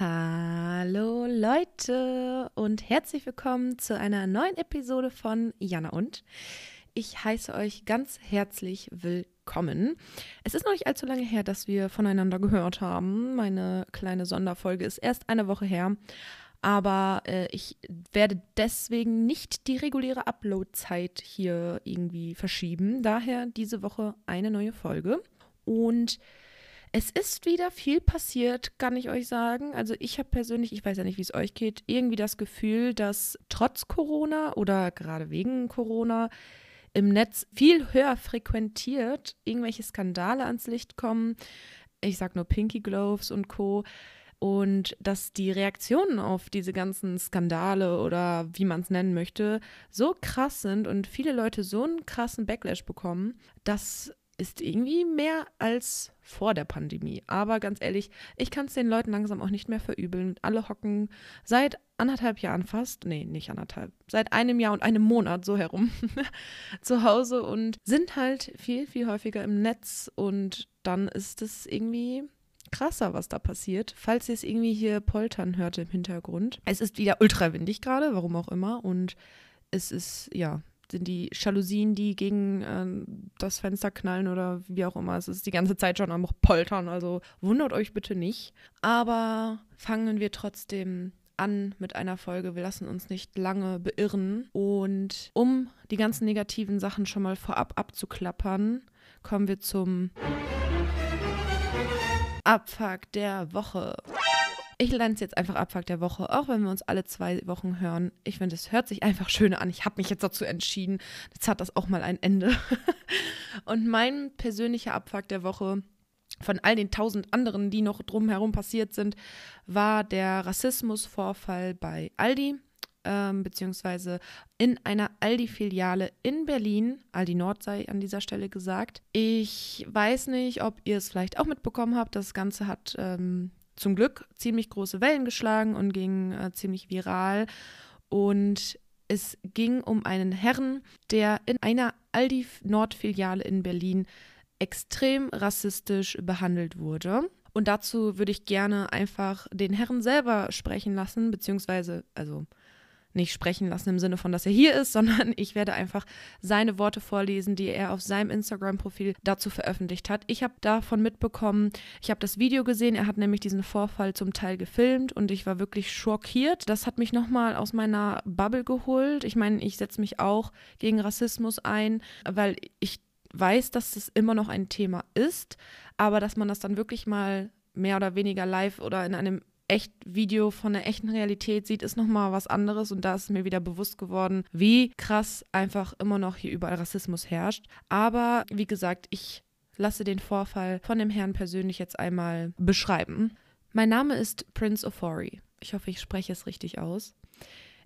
Hallo Leute und herzlich willkommen zu einer neuen Episode von Jana und. Ich heiße euch ganz herzlich willkommen. Es ist noch nicht allzu lange her, dass wir voneinander gehört haben. Meine kleine Sonderfolge ist erst eine Woche her. Aber äh, ich werde deswegen nicht die reguläre Upload-Zeit hier irgendwie verschieben. Daher diese Woche eine neue Folge. Und es ist wieder viel passiert, kann ich euch sagen. Also ich habe persönlich, ich weiß ja nicht, wie es euch geht, irgendwie das Gefühl, dass trotz Corona oder gerade wegen Corona im Netz viel höher frequentiert irgendwelche Skandale ans Licht kommen. Ich sag nur Pinky Gloves und Co. Und dass die Reaktionen auf diese ganzen Skandale oder wie man es nennen möchte, so krass sind und viele Leute so einen krassen Backlash bekommen, dass ist irgendwie mehr als vor der Pandemie. Aber ganz ehrlich, ich kann es den Leuten langsam auch nicht mehr verübeln. Alle hocken seit anderthalb Jahren fast, nee, nicht anderthalb, seit einem Jahr und einem Monat so herum zu Hause und sind halt viel, viel häufiger im Netz. Und dann ist es irgendwie krasser, was da passiert. Falls ihr es irgendwie hier poltern hört im Hintergrund. Es ist wieder ultra windig gerade, warum auch immer. Und es ist, ja, sind die Jalousien, die gegen äh, das Fenster knallen oder wie auch immer. Es ist die ganze Zeit schon am Poltern, also wundert euch bitte nicht. Aber fangen wir trotzdem an mit einer Folge. Wir lassen uns nicht lange beirren. Und um die ganzen negativen Sachen schon mal vorab abzuklappern, kommen wir zum Abfuck der Woche. Ich lerne es jetzt einfach Abfuck der Woche, auch wenn wir uns alle zwei Wochen hören. Ich finde, es hört sich einfach schön an. Ich habe mich jetzt dazu entschieden. Jetzt hat das auch mal ein Ende. Und mein persönlicher Abfuck der Woche von all den tausend anderen, die noch drumherum passiert sind, war der Rassismusvorfall bei Aldi, ähm, beziehungsweise in einer Aldi-Filiale in Berlin. Aldi Nord sei an dieser Stelle gesagt. Ich weiß nicht, ob ihr es vielleicht auch mitbekommen habt. Das Ganze hat ähm, zum Glück ziemlich große Wellen geschlagen und ging äh, ziemlich viral. Und es ging um einen Herrn, der in einer Aldi Nord-Filiale in Berlin extrem rassistisch behandelt wurde. Und dazu würde ich gerne einfach den Herrn selber sprechen lassen, beziehungsweise, also nicht sprechen lassen im Sinne von, dass er hier ist, sondern ich werde einfach seine Worte vorlesen, die er auf seinem Instagram-Profil dazu veröffentlicht hat. Ich habe davon mitbekommen, ich habe das Video gesehen, er hat nämlich diesen Vorfall zum Teil gefilmt und ich war wirklich schockiert. Das hat mich nochmal aus meiner Bubble geholt. Ich meine, ich setze mich auch gegen Rassismus ein, weil ich weiß, dass es immer noch ein Thema ist, aber dass man das dann wirklich mal mehr oder weniger live oder in einem echt Video von der echten Realität sieht, ist nochmal was anderes. Und da ist mir wieder bewusst geworden, wie krass einfach immer noch hier überall Rassismus herrscht. Aber wie gesagt, ich lasse den Vorfall von dem Herrn persönlich jetzt einmal beschreiben. Mein Name ist Prince Ofori. Ich hoffe, ich spreche es richtig aus.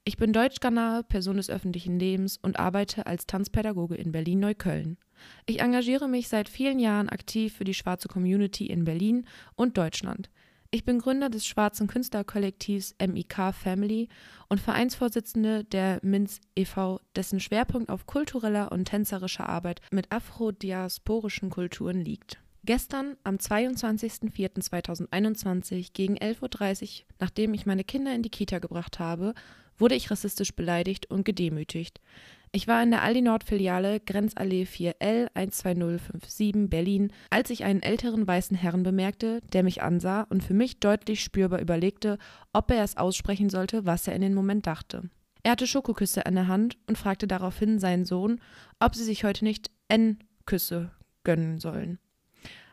Ich bin Deutschkanal, Person des öffentlichen Lebens und arbeite als Tanzpädagoge in Berlin-Neukölln. Ich engagiere mich seit vielen Jahren aktiv für die schwarze Community in Berlin und Deutschland. Ich bin Gründer des schwarzen Künstlerkollektivs MIK Family und Vereinsvorsitzende der MINZ e.V., dessen Schwerpunkt auf kultureller und tänzerischer Arbeit mit afrodiasporischen Kulturen liegt. Gestern, am 22.04.2021 gegen 11.30 Uhr, nachdem ich meine Kinder in die Kita gebracht habe, wurde ich rassistisch beleidigt und gedemütigt. Ich war in der Aldi Nord Filiale Grenzallee 4L 12057 Berlin, als ich einen älteren weißen Herrn bemerkte, der mich ansah und für mich deutlich spürbar überlegte, ob er es aussprechen sollte, was er in dem Moment dachte. Er hatte Schokoküsse in der Hand und fragte daraufhin seinen Sohn, ob sie sich heute nicht N-Küsse gönnen sollen.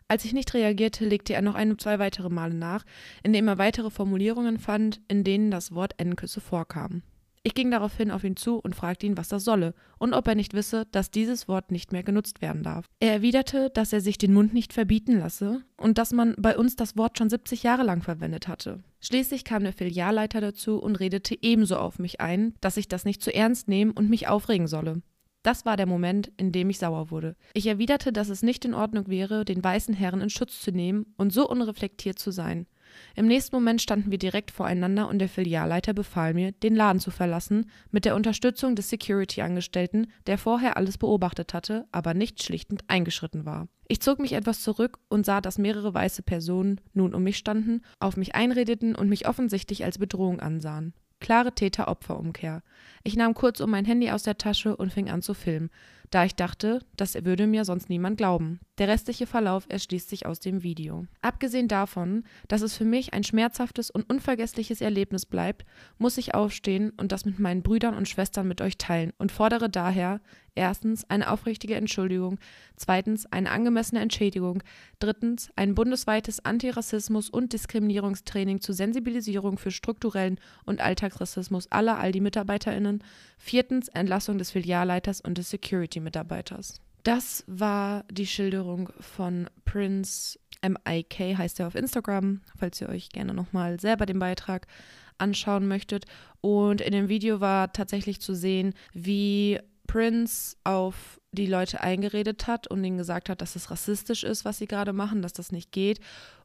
Als ich nicht reagierte, legte er noch ein, zwei weitere Male nach, indem er weitere Formulierungen fand, in denen das Wort N-Küsse vorkam. Ich ging daraufhin auf ihn zu und fragte ihn, was das solle und ob er nicht wisse, dass dieses Wort nicht mehr genutzt werden darf. Er erwiderte, dass er sich den Mund nicht verbieten lasse und dass man bei uns das Wort schon 70 Jahre lang verwendet hatte. Schließlich kam der Filialleiter dazu und redete ebenso auf mich ein, dass ich das nicht zu ernst nehmen und mich aufregen solle. Das war der Moment, in dem ich sauer wurde. Ich erwiderte, dass es nicht in Ordnung wäre, den weißen Herren in Schutz zu nehmen und so unreflektiert zu sein. Im nächsten Moment standen wir direkt voreinander und der Filialleiter befahl mir, den Laden zu verlassen, mit der Unterstützung des Security-Angestellten, der vorher alles beobachtet hatte, aber nicht schlichtend eingeschritten war. Ich zog mich etwas zurück und sah, dass mehrere weiße Personen nun um mich standen, auf mich einredeten und mich offensichtlich als Bedrohung ansahen. Klare Täter-Opfer-Umkehr. Ich nahm kurz um mein Handy aus der Tasche und fing an zu filmen da ich dachte, das würde mir sonst niemand glauben. Der restliche Verlauf erschließt sich aus dem Video. Abgesehen davon, dass es für mich ein schmerzhaftes und unvergessliches Erlebnis bleibt, muss ich aufstehen und das mit meinen Brüdern und Schwestern mit euch teilen und fordere daher erstens eine aufrichtige Entschuldigung, zweitens eine angemessene Entschädigung, drittens ein bundesweites Antirassismus- und Diskriminierungstraining zur Sensibilisierung für strukturellen und Alltagsrassismus aller Aldi-MitarbeiterInnen, viertens Entlassung des Filialleiters und des Security Security-Mitarbeiters. Das war die Schilderung von Prince MIK, heißt er auf Instagram, falls ihr euch gerne nochmal selber den Beitrag anschauen möchtet. Und in dem Video war tatsächlich zu sehen, wie Prince auf die Leute eingeredet hat und ihnen gesagt hat, dass es rassistisch ist, was sie gerade machen, dass das nicht geht.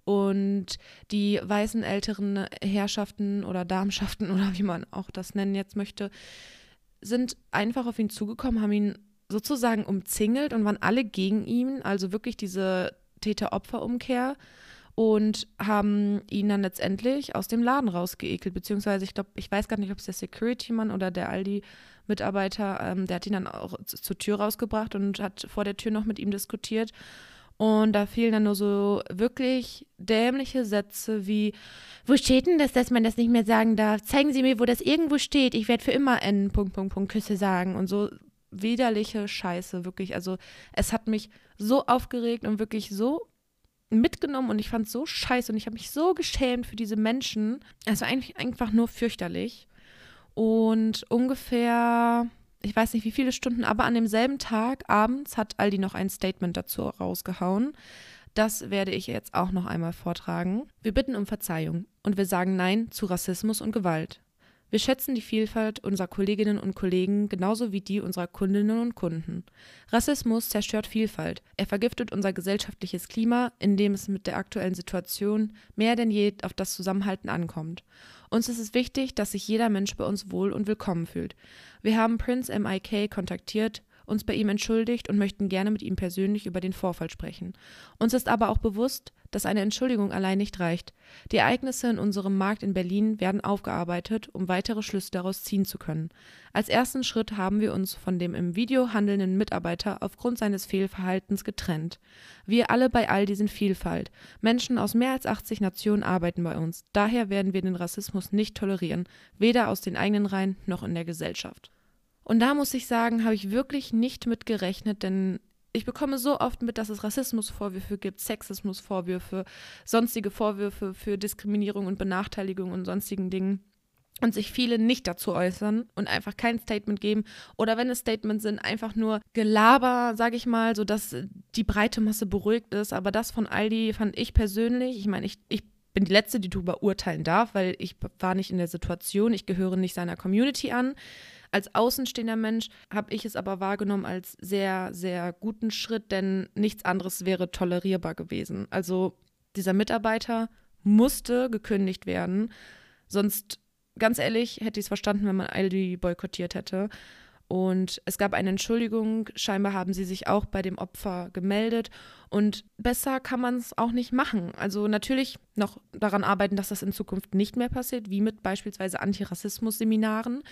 Und die weißen älteren Herrschaften oder Darmschaften oder wie man auch das nennen jetzt möchte, sind einfach auf ihn zugekommen, haben ihn sozusagen umzingelt und waren alle gegen ihn, also wirklich diese Täter-Opfer-Umkehr und haben ihn dann letztendlich aus dem Laden rausgeekelt, beziehungsweise ich glaube, ich weiß gar nicht, ob es der Security-Mann oder der Aldi-Mitarbeiter, ähm, der hat ihn dann auch zur Tür rausgebracht und hat vor der Tür noch mit ihm diskutiert. Und da fielen dann nur so wirklich dämliche Sätze wie, wo steht denn das, dass man das nicht mehr sagen darf? Zeigen Sie mir, wo das irgendwo steht. Ich werde für immer N. Punkt, Punkt, Punkt, Küsse sagen. Und so widerliche Scheiße, wirklich. Also es hat mich so aufgeregt und wirklich so mitgenommen und ich fand es so scheiße und ich habe mich so geschämt für diese Menschen. Also eigentlich einfach nur fürchterlich. Und ungefähr, ich weiß nicht wie viele Stunden, aber an demselben Tag abends hat Aldi noch ein Statement dazu rausgehauen. Das werde ich jetzt auch noch einmal vortragen. Wir bitten um Verzeihung und wir sagen Nein zu Rassismus und Gewalt. Wir schätzen die Vielfalt unserer Kolleginnen und Kollegen genauso wie die unserer Kundinnen und Kunden. Rassismus zerstört Vielfalt. Er vergiftet unser gesellschaftliches Klima, in dem es mit der aktuellen Situation mehr denn je auf das Zusammenhalten ankommt. Uns ist es wichtig, dass sich jeder Mensch bei uns wohl und willkommen fühlt. Wir haben Prince MIK kontaktiert uns bei ihm entschuldigt und möchten gerne mit ihm persönlich über den Vorfall sprechen. Uns ist aber auch bewusst, dass eine Entschuldigung allein nicht reicht. Die Ereignisse in unserem Markt in Berlin werden aufgearbeitet, um weitere Schlüsse daraus ziehen zu können. Als ersten Schritt haben wir uns von dem im Video handelnden Mitarbeiter aufgrund seines Fehlverhaltens getrennt. Wir alle bei all diesen Vielfalt. Menschen aus mehr als 80 Nationen arbeiten bei uns. Daher werden wir den Rassismus nicht tolerieren, weder aus den eigenen Reihen noch in der Gesellschaft. Und da muss ich sagen, habe ich wirklich nicht mit gerechnet, denn ich bekomme so oft mit, dass es Rassismusvorwürfe gibt, Sexismusvorwürfe, sonstige Vorwürfe für Diskriminierung und Benachteiligung und sonstigen Dingen. Und sich viele nicht dazu äußern und einfach kein Statement geben. Oder wenn es Statements sind, einfach nur Gelaber, sage ich mal, sodass die breite Masse beruhigt ist. Aber das von Aldi fand ich persönlich, ich meine, ich, ich bin die Letzte, die darüber urteilen darf, weil ich war nicht in der Situation, ich gehöre nicht seiner Community an. Als außenstehender Mensch habe ich es aber wahrgenommen als sehr, sehr guten Schritt, denn nichts anderes wäre tolerierbar gewesen. Also dieser Mitarbeiter musste gekündigt werden, sonst, ganz ehrlich, hätte ich es verstanden, wenn man Aldi boykottiert hätte. Und es gab eine Entschuldigung. Scheinbar haben sie sich auch bei dem Opfer gemeldet. Und besser kann man es auch nicht machen. Also natürlich noch daran arbeiten, dass das in Zukunft nicht mehr passiert, wie mit beispielsweise Antirassismus-Seminaren.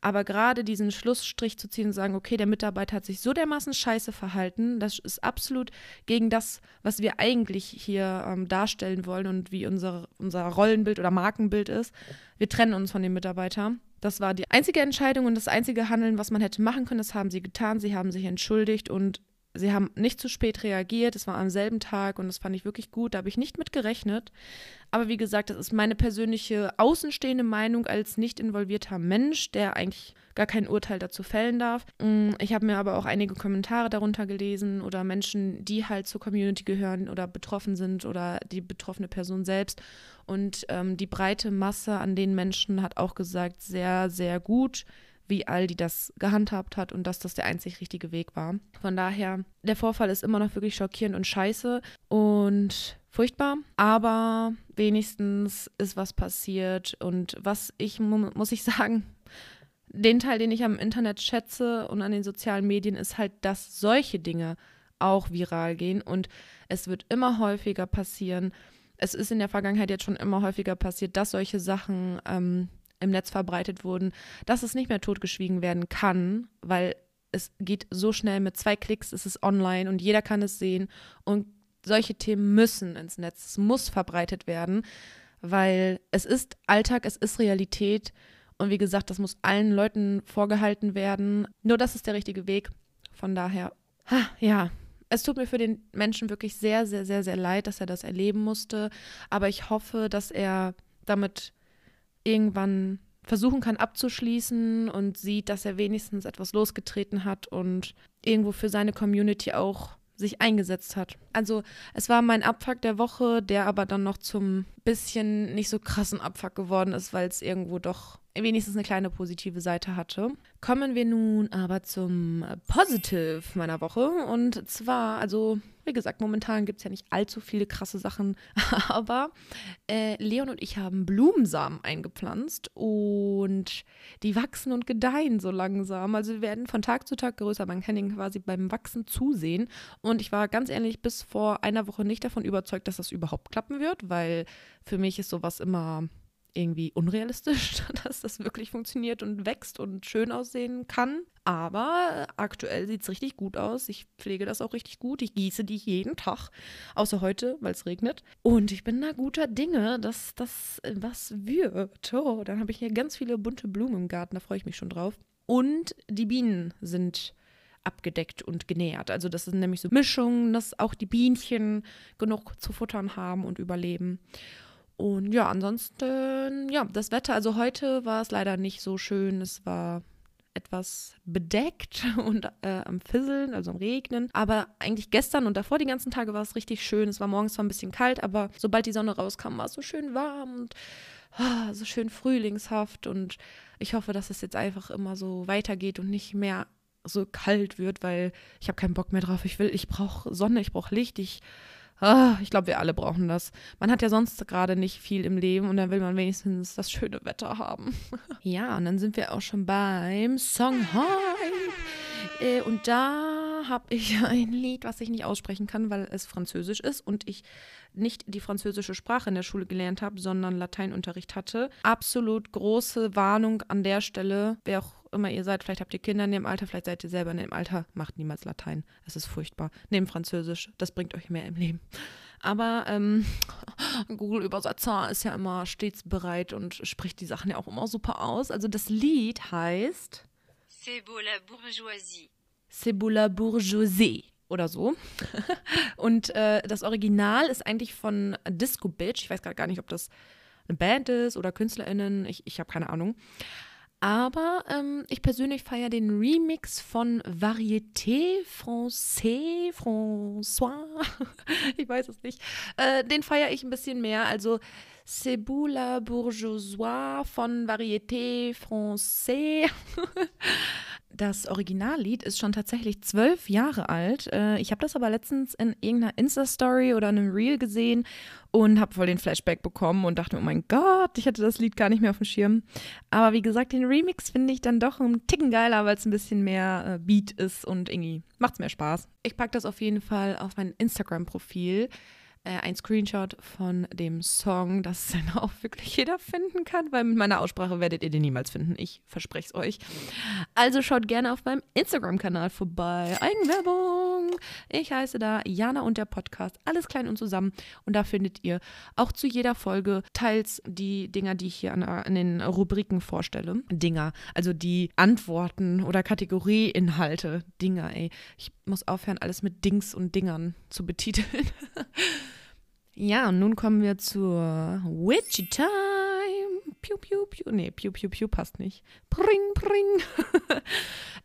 Aber gerade diesen Schlussstrich zu ziehen und sagen, okay, der Mitarbeiter hat sich so dermaßen scheiße verhalten, das ist absolut gegen das, was wir eigentlich hier ähm, darstellen wollen und wie unser, unser Rollenbild oder Markenbild ist. Wir trennen uns von dem Mitarbeiter. Das war die einzige Entscheidung und das einzige Handeln, was man hätte machen können. Das haben sie getan. Sie haben sich entschuldigt und sie haben nicht zu spät reagiert. Es war am selben Tag und das fand ich wirklich gut. Da habe ich nicht mit gerechnet. Aber wie gesagt, das ist meine persönliche außenstehende Meinung als nicht involvierter Mensch, der eigentlich gar kein Urteil dazu fällen darf. Mm, ich habe mir aber auch einige Kommentare darunter gelesen oder Menschen, die halt zur Community gehören oder betroffen sind oder die betroffene Person selbst. Und ähm, die breite Masse an den Menschen hat auch gesagt, sehr, sehr gut, wie Aldi das gehandhabt hat und dass das der einzig richtige Weg war. Von daher, der Vorfall ist immer noch wirklich schockierend und scheiße und furchtbar, aber wenigstens ist was passiert und was ich, muss ich sagen, den Teil, den ich am Internet schätze und an den sozialen Medien, ist halt, dass solche Dinge auch viral gehen und es wird immer häufiger passieren. Es ist in der Vergangenheit jetzt schon immer häufiger passiert, dass solche Sachen ähm, im Netz verbreitet wurden, dass es nicht mehr totgeschwiegen werden kann, weil es geht so schnell mit zwei Klicks, es ist online und jeder kann es sehen und solche Themen müssen ins Netz, es muss verbreitet werden, weil es ist Alltag, es ist Realität und wie gesagt, das muss allen Leuten vorgehalten werden. Nur das ist der richtige Weg. Von daher, ja, es tut mir für den Menschen wirklich sehr, sehr, sehr, sehr leid, dass er das erleben musste. Aber ich hoffe, dass er damit irgendwann versuchen kann abzuschließen und sieht, dass er wenigstens etwas losgetreten hat und irgendwo für seine Community auch sich eingesetzt hat. Also es war mein Abfuck der Woche, der aber dann noch zum bisschen nicht so krassen Abfuck geworden ist, weil es irgendwo doch wenigstens eine kleine positive Seite hatte. Kommen wir nun aber zum Positive meiner Woche. Und zwar, also wie gesagt, momentan gibt es ja nicht allzu viele krasse Sachen, aber äh, Leon und ich haben Blumensamen eingepflanzt und die wachsen und gedeihen so langsam. Also sie werden von Tag zu Tag größer. Man kann ihnen quasi beim Wachsen zusehen. Und ich war ganz ehrlich bis vor einer Woche nicht davon überzeugt, dass das überhaupt klappen wird, weil für mich ist sowas immer irgendwie unrealistisch, dass das wirklich funktioniert und wächst und schön aussehen kann. Aber aktuell sieht es richtig gut aus. Ich pflege das auch richtig gut. Ich gieße die jeden Tag, außer heute, weil es regnet. Und ich bin da guter Dinge, dass das was wird. Oh, dann habe ich hier ganz viele bunte Blumen im Garten, da freue ich mich schon drauf. Und die Bienen sind abgedeckt und genährt. Also das sind nämlich so Mischungen, dass auch die Bienchen genug zu futtern haben und überleben. Und ja, ansonsten, ja, das Wetter, also heute war es leider nicht so schön. Es war etwas bedeckt und äh, am Fisseln, also am Regnen. Aber eigentlich gestern und davor die ganzen Tage war es richtig schön. Es war morgens zwar ein bisschen kalt, aber sobald die Sonne rauskam, war es so schön warm und oh, so schön frühlingshaft. Und ich hoffe, dass es jetzt einfach immer so weitergeht und nicht mehr so kalt wird, weil ich habe keinen Bock mehr drauf. Ich will, ich brauche Sonne, ich brauche Licht, ich Ah, ich glaube, wir alle brauchen das. Man hat ja sonst gerade nicht viel im Leben und dann will man wenigstens das schöne Wetter haben. ja, und dann sind wir auch schon beim Song Hype. Äh, und da habe ich ein Lied, was ich nicht aussprechen kann, weil es französisch ist und ich nicht die französische Sprache in der Schule gelernt habe, sondern Lateinunterricht hatte. Absolut große Warnung an der Stelle, wer auch immer ihr seid, vielleicht habt ihr Kinder in dem Alter, vielleicht seid ihr selber in dem Alter, macht niemals Latein. Es ist furchtbar. Nehmt Französisch, das bringt euch mehr im Leben. Aber ähm, Google-Übersetzer ist ja immer stets bereit und spricht die Sachen ja auch immer super aus. Also das Lied heißt C'est beau la bourgeoisie. C'est beau la bourgeoisie oder so. und äh, das Original ist eigentlich von Disco Bitch. Ich weiß gerade gar nicht, ob das eine Band ist oder KünstlerInnen. Ich, ich habe keine Ahnung. Aber ähm, ich persönlich feiere den Remix von Varieté Français, François, ich weiß es nicht. Äh, den feiere ich ein bisschen mehr. Also Ceboula Bourgeois von Varieté Français. Das Originallied ist schon tatsächlich zwölf Jahre alt. Äh, ich habe das aber letztens in irgendeiner Insta-Story oder einem Reel gesehen und habe voll den Flashback bekommen und dachte, oh mein Gott, ich hatte das Lied gar nicht mehr auf dem Schirm. Aber wie gesagt, den Remix finde ich dann doch ein Ticken geiler, weil es ein bisschen mehr äh, Beat ist und irgendwie macht es mehr Spaß. Ich packe das auf jeden Fall auf mein Instagram-Profil äh, ein Screenshot von dem Song, das dann auch wirklich jeder finden kann, weil mit meiner Aussprache werdet ihr den niemals finden. Ich verspreche es euch. Also schaut gerne auf meinem Instagram-Kanal vorbei. Eigenwerbung! Ich heiße da Jana und der Podcast. Alles klein und zusammen. Und da findet ihr auch zu jeder Folge teils die Dinger, die ich hier an, an den Rubriken vorstelle. Dinger, also die Antworten oder Kategorieinhalte. Dinger, ey. Ich muss aufhören, alles mit Dings und Dingern zu betiteln. Ja, und nun kommen wir zur Witchy Time. Piu, piu, piu. Nee, piu, piu, piu passt nicht. Pring, pring.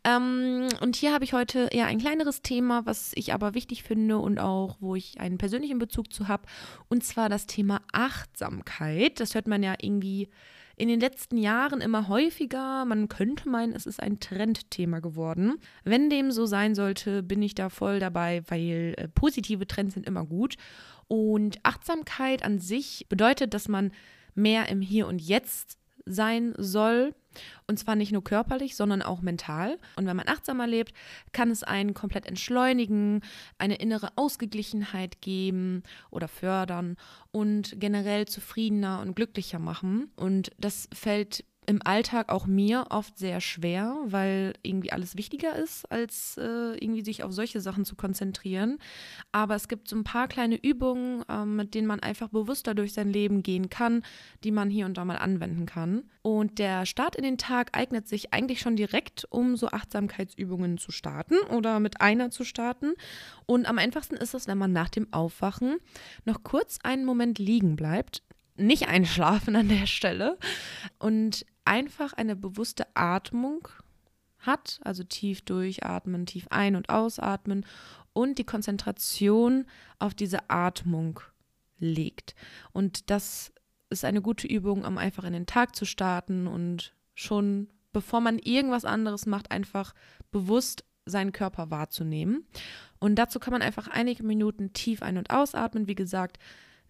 ähm, und hier habe ich heute eher ein kleineres Thema, was ich aber wichtig finde und auch, wo ich einen persönlichen Bezug zu habe. Und zwar das Thema Achtsamkeit. Das hört man ja irgendwie in den letzten Jahren immer häufiger. Man könnte meinen, es ist ein Trendthema geworden. Wenn dem so sein sollte, bin ich da voll dabei, weil äh, positive Trends sind immer gut. Und Achtsamkeit an sich bedeutet, dass man mehr im Hier und Jetzt sein soll. Und zwar nicht nur körperlich, sondern auch mental. Und wenn man achtsamer lebt, kann es einen komplett entschleunigen, eine innere Ausgeglichenheit geben oder fördern und generell zufriedener und glücklicher machen. Und das fällt im Alltag auch mir oft sehr schwer, weil irgendwie alles wichtiger ist, als äh, irgendwie sich auf solche Sachen zu konzentrieren. Aber es gibt so ein paar kleine Übungen, äh, mit denen man einfach bewusster durch sein Leben gehen kann, die man hier und da mal anwenden kann. Und der Start in den Tag eignet sich eigentlich schon direkt, um so Achtsamkeitsübungen zu starten oder mit einer zu starten. Und am einfachsten ist es, wenn man nach dem Aufwachen noch kurz einen Moment liegen bleibt, nicht einschlafen an der Stelle und einfach eine bewusste Atmung hat, also tief durchatmen, tief ein- und ausatmen und die Konzentration auf diese Atmung legt. Und das ist eine gute Übung, um einfach in den Tag zu starten und schon bevor man irgendwas anderes macht, einfach bewusst seinen Körper wahrzunehmen. Und dazu kann man einfach einige Minuten tief ein- und ausatmen. Wie gesagt,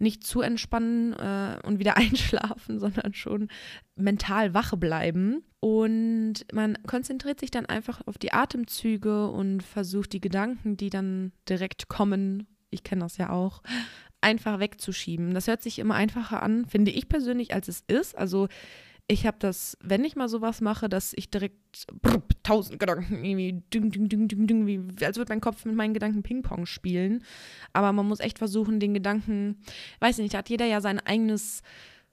nicht zu entspannen äh, und wieder einschlafen, sondern schon mental wach bleiben. Und man konzentriert sich dann einfach auf die Atemzüge und versucht die Gedanken, die dann direkt kommen, ich kenne das ja auch, einfach wegzuschieben. Das hört sich immer einfacher an, finde ich persönlich, als es ist. Also ich habe das, wenn ich mal sowas mache, dass ich direkt brr, tausend Gedanken irgendwie ding, ding, ding, ding, ding, wie, als würde mein Kopf mit meinen Gedanken Ping-Pong spielen. Aber man muss echt versuchen, den Gedanken, weiß nicht, da hat jeder ja sein eigenes,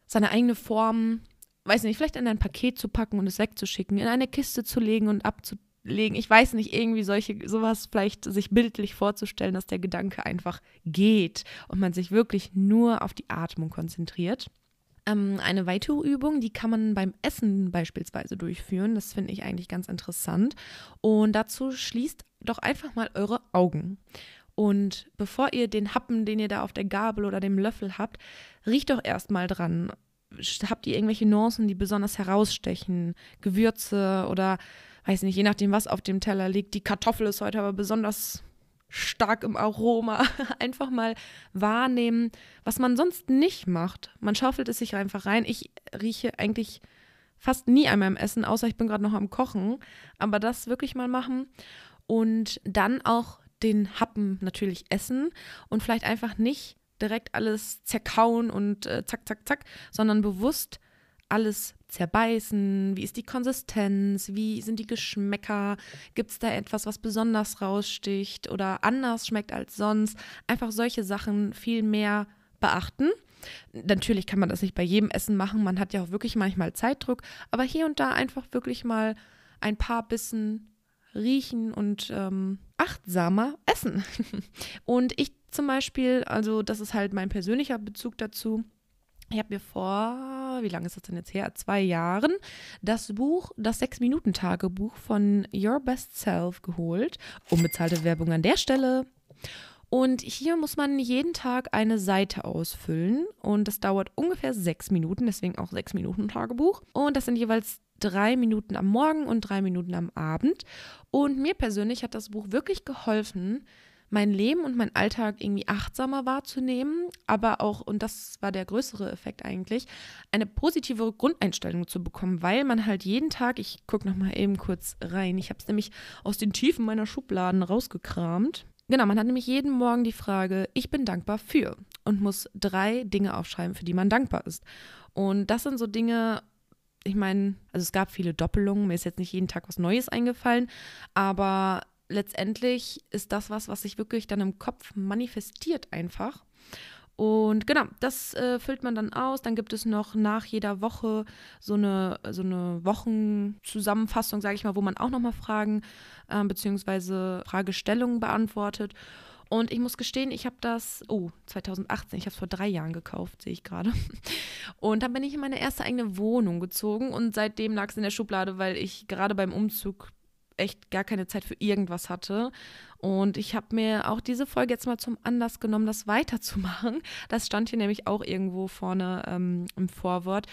seine eigene Form, weiß nicht, vielleicht in ein Paket zu packen und es wegzuschicken, in eine Kiste zu legen und abzulegen. Ich weiß nicht, irgendwie solche, sowas vielleicht sich bildlich vorzustellen, dass der Gedanke einfach geht und man sich wirklich nur auf die Atmung konzentriert ähm, eine weitere Übung, die kann man beim Essen beispielsweise durchführen. Das finde ich eigentlich ganz interessant. Und dazu schließt doch einfach mal eure Augen. Und bevor ihr den Happen, den ihr da auf der Gabel oder dem Löffel habt, riecht doch erstmal dran. Habt ihr irgendwelche Nuancen, die besonders herausstechen? Gewürze oder weiß nicht, je nachdem, was auf dem Teller liegt. Die Kartoffel ist heute aber besonders stark im Aroma. Einfach mal wahrnehmen, was man sonst nicht macht. Man schaufelt es sich einfach rein. Ich rieche eigentlich fast nie an meinem Essen, außer ich bin gerade noch am Kochen. Aber das wirklich mal machen und dann auch den Happen natürlich essen und vielleicht einfach nicht direkt alles zerkauen und äh, zack, zack, zack, sondern bewusst alles zerbeißen? Wie ist die Konsistenz? Wie sind die Geschmäcker? Gibt es da etwas, was besonders raussticht oder anders schmeckt als sonst? Einfach solche Sachen viel mehr beachten. Natürlich kann man das nicht bei jedem Essen machen. Man hat ja auch wirklich manchmal Zeitdruck. Aber hier und da einfach wirklich mal ein paar Bissen riechen und ähm, achtsamer essen. und ich zum Beispiel, also das ist halt mein persönlicher Bezug dazu. Ich habe mir vor, wie lange ist das denn jetzt her? Zwei Jahren das Buch, das Sechs-Minuten-Tagebuch von Your Best Self geholt. Unbezahlte Werbung an der Stelle. Und hier muss man jeden Tag eine Seite ausfüllen und das dauert ungefähr sechs Minuten, deswegen auch sechs Minuten Tagebuch. Und das sind jeweils drei Minuten am Morgen und drei Minuten am Abend. Und mir persönlich hat das Buch wirklich geholfen, mein Leben und mein Alltag irgendwie achtsamer wahrzunehmen, aber auch, und das war der größere Effekt eigentlich, eine positive Grundeinstellung zu bekommen, weil man halt jeden Tag, ich gucke nochmal eben kurz rein, ich habe es nämlich aus den Tiefen meiner Schubladen rausgekramt. Genau, man hat nämlich jeden Morgen die Frage, ich bin dankbar für und muss drei Dinge aufschreiben, für die man dankbar ist. Und das sind so Dinge, ich meine, also es gab viele Doppelungen, mir ist jetzt nicht jeden Tag was Neues eingefallen, aber letztendlich ist das was, was sich wirklich dann im Kopf manifestiert einfach. Und genau, das äh, füllt man dann aus. Dann gibt es noch nach jeder Woche so eine, so eine Wochenzusammenfassung, sage ich mal, wo man auch nochmal Fragen äh, bzw. Fragestellungen beantwortet. Und ich muss gestehen, ich habe das, oh, 2018, ich habe es vor drei Jahren gekauft, sehe ich gerade. Und dann bin ich in meine erste eigene Wohnung gezogen und seitdem lag es in der Schublade, weil ich gerade beim Umzug echt gar keine Zeit für irgendwas hatte. Und ich habe mir auch diese Folge jetzt mal zum Anlass genommen, das weiterzumachen. Das stand hier nämlich auch irgendwo vorne ähm, im Vorwort.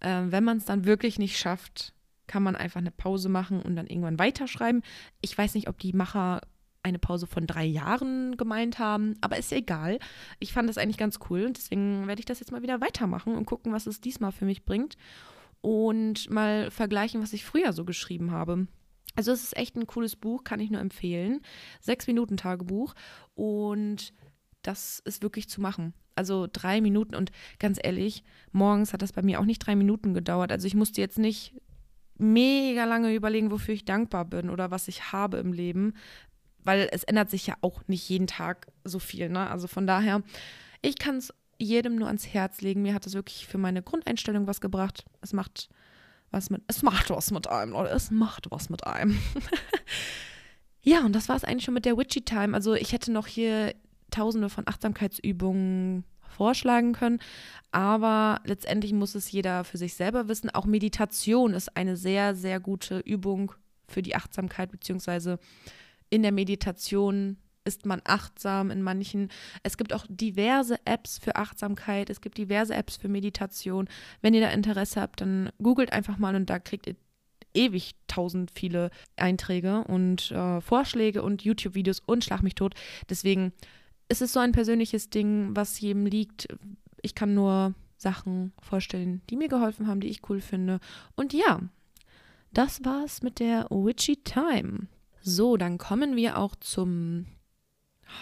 Ähm, wenn man es dann wirklich nicht schafft, kann man einfach eine Pause machen und dann irgendwann weiterschreiben. Ich weiß nicht, ob die Macher eine Pause von drei Jahren gemeint haben, aber ist ja egal. Ich fand das eigentlich ganz cool und deswegen werde ich das jetzt mal wieder weitermachen und gucken, was es diesmal für mich bringt und mal vergleichen, was ich früher so geschrieben habe. Also es ist echt ein cooles Buch, kann ich nur empfehlen. Sechs Minuten Tagebuch und das ist wirklich zu machen. Also drei Minuten und ganz ehrlich, morgens hat das bei mir auch nicht drei Minuten gedauert. Also ich musste jetzt nicht mega lange überlegen, wofür ich dankbar bin oder was ich habe im Leben, weil es ändert sich ja auch nicht jeden Tag so viel. Ne? Also von daher, ich kann es jedem nur ans Herz legen. Mir hat es wirklich für meine Grundeinstellung was gebracht. Es macht was mit, es macht was mit einem, oder es macht was mit einem. ja, und das war es eigentlich schon mit der Witchy Time. Also ich hätte noch hier tausende von Achtsamkeitsübungen vorschlagen können, aber letztendlich muss es jeder für sich selber wissen. Auch Meditation ist eine sehr, sehr gute Übung für die Achtsamkeit, beziehungsweise in der Meditation ist man achtsam in manchen. Es gibt auch diverse Apps für Achtsamkeit, es gibt diverse Apps für Meditation. Wenn ihr da Interesse habt, dann googelt einfach mal und da kriegt ihr ewig tausend viele Einträge und äh, Vorschläge und YouTube-Videos und schlag mich tot. Deswegen ist es so ein persönliches Ding, was jedem liegt. Ich kann nur Sachen vorstellen, die mir geholfen haben, die ich cool finde. Und ja, das war's mit der Witchy Time. So, dann kommen wir auch zum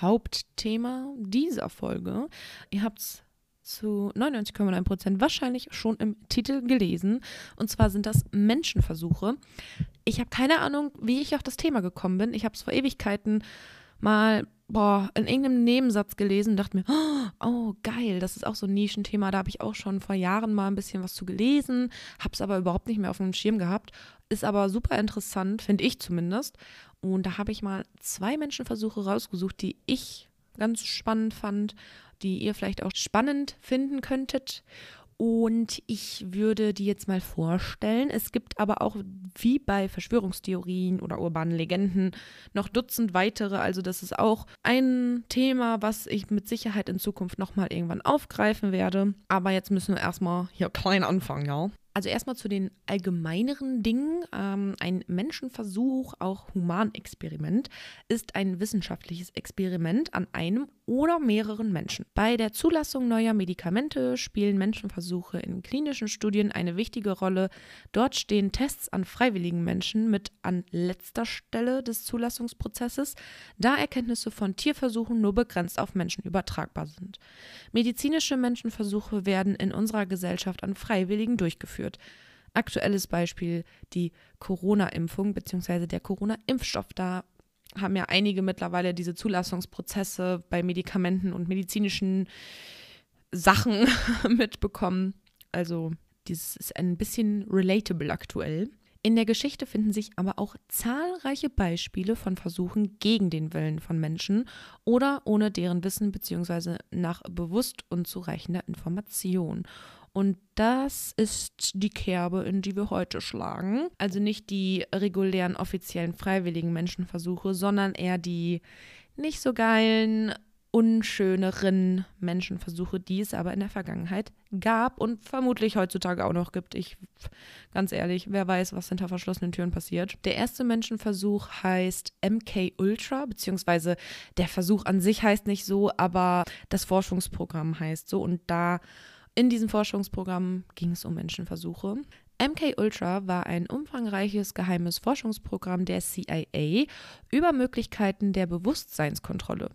Hauptthema dieser Folge. Ihr habt es zu 99,9 Prozent wahrscheinlich schon im Titel gelesen. Und zwar sind das Menschenversuche. Ich habe keine Ahnung, wie ich auf das Thema gekommen bin. Ich habe es vor Ewigkeiten mal boah, in irgendeinem Nebensatz gelesen und dachte mir, oh geil, das ist auch so ein Nischenthema. Da habe ich auch schon vor Jahren mal ein bisschen was zu gelesen, habe es aber überhaupt nicht mehr auf dem Schirm gehabt. Ist aber super interessant, finde ich zumindest. Und da habe ich mal zwei Menschenversuche rausgesucht, die ich ganz spannend fand, die ihr vielleicht auch spannend finden könntet. Und ich würde die jetzt mal vorstellen. Es gibt aber auch, wie bei Verschwörungstheorien oder urbanen Legenden, noch Dutzend weitere. Also das ist auch ein Thema, was ich mit Sicherheit in Zukunft nochmal irgendwann aufgreifen werde. Aber jetzt müssen wir erstmal hier klein anfangen, ja. Also erstmal zu den allgemeineren Dingen. Ähm, ein Menschenversuch, auch Humanexperiment, ist ein wissenschaftliches Experiment an einem oder mehreren Menschen. Bei der Zulassung neuer Medikamente spielen Menschenversuche in klinischen Studien eine wichtige Rolle. Dort stehen Tests an freiwilligen Menschen mit an letzter Stelle des Zulassungsprozesses, da Erkenntnisse von Tierversuchen nur begrenzt auf Menschen übertragbar sind. Medizinische Menschenversuche werden in unserer Gesellschaft an Freiwilligen durchgeführt durchgeführt. Aktuelles Beispiel die Corona-Impfung bzw. der Corona-Impfstoff. Da haben ja einige mittlerweile diese Zulassungsprozesse bei Medikamenten und medizinischen Sachen mitbekommen. Also dieses ist ein bisschen relatable aktuell. In der Geschichte finden sich aber auch zahlreiche Beispiele von Versuchen gegen den Willen von Menschen oder ohne deren Wissen bzw. nach bewusst unzureichender Information. Und das ist die Kerbe, in die wir heute schlagen. Also nicht die regulären offiziellen freiwilligen Menschenversuche, sondern eher die nicht so geilen, unschöneren Menschenversuche, die es aber in der Vergangenheit gab und vermutlich heutzutage auch noch gibt. Ich, ganz ehrlich, wer weiß, was hinter verschlossenen Türen passiert. Der erste Menschenversuch heißt MK Ultra, beziehungsweise der Versuch an sich heißt nicht so, aber das Forschungsprogramm heißt so und da in diesem Forschungsprogramm ging es um Menschenversuche. MK Ultra war ein umfangreiches geheimes Forschungsprogramm der CIA über Möglichkeiten der Bewusstseinskontrolle.